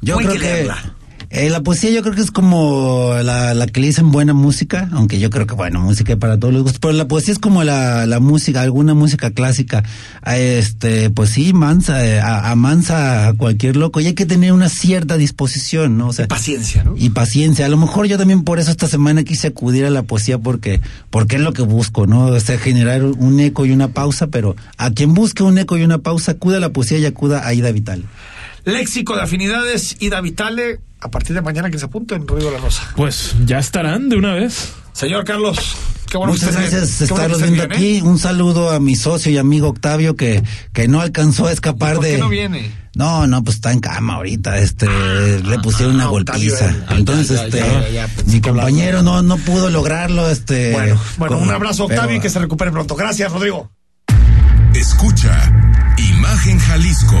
Yo ¿Cómo creo que, que leerla? Eh, la poesía yo creo que es como la, la que le dicen buena música, aunque yo creo que bueno, música para todos los gustos, pero la poesía es como la, la música, alguna música clásica, Ah, este, pues sí, mansa, eh, a- amansa a cualquier loco y hay que tener una cierta disposición, ¿no? O sea, Paciencia, ¿no? y paciencia. A lo mejor yo también por eso esta semana quise acudir a la poesía porque, porque es lo que busco, ¿no? O sea, generar un eco y una pausa, pero a quien busque un eco y una pausa, acuda a la poesía y acuda a Ida Vital. Léxico de afinidades, Ida Vitale, a partir de mañana que se apunte en Ruido de la Rosa. Pues ya estarán de una vez. Señor Carlos, qué bueno Muchas que esté- gracias estarlos viendo bien, ¿eh? aquí. Un saludo a mi socio y amigo Octavio que, que no alcanzó a escapar ¿Por de. qué no viene? No, no, pues está en cama ahorita, este, le pusieron una ah, golpiza. Entonces, ya, este, ya, ya, ya, pensé mi compañero no, no pudo lograrlo, este. Bueno, bueno, con- un abrazo, Octavio, pero- y que se recupere pronto. Gracias, Rodrigo. Escucha Imagen Jalisco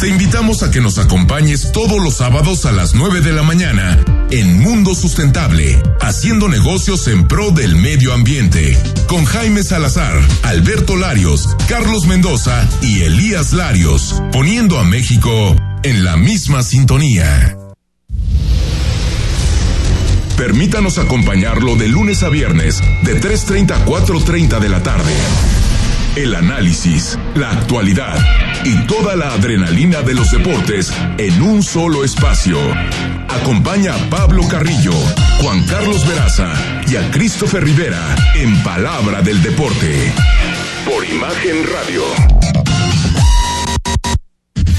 Te invitamos a que nos acompañes todos los sábados a las 9 de la mañana en Mundo Sustentable, haciendo negocios en pro del medio ambiente, con Jaime Salazar, Alberto Larios, Carlos Mendoza y Elías Larios, poniendo a México en la misma sintonía. Permítanos acompañarlo de lunes a viernes, de 3.30 a 4.30 de la tarde. El análisis, la actualidad y toda la adrenalina de los deportes en un solo espacio. Acompaña a Pablo Carrillo, Juan Carlos Veraza y a Christopher Rivera en Palabra del Deporte. Por Imagen Radio.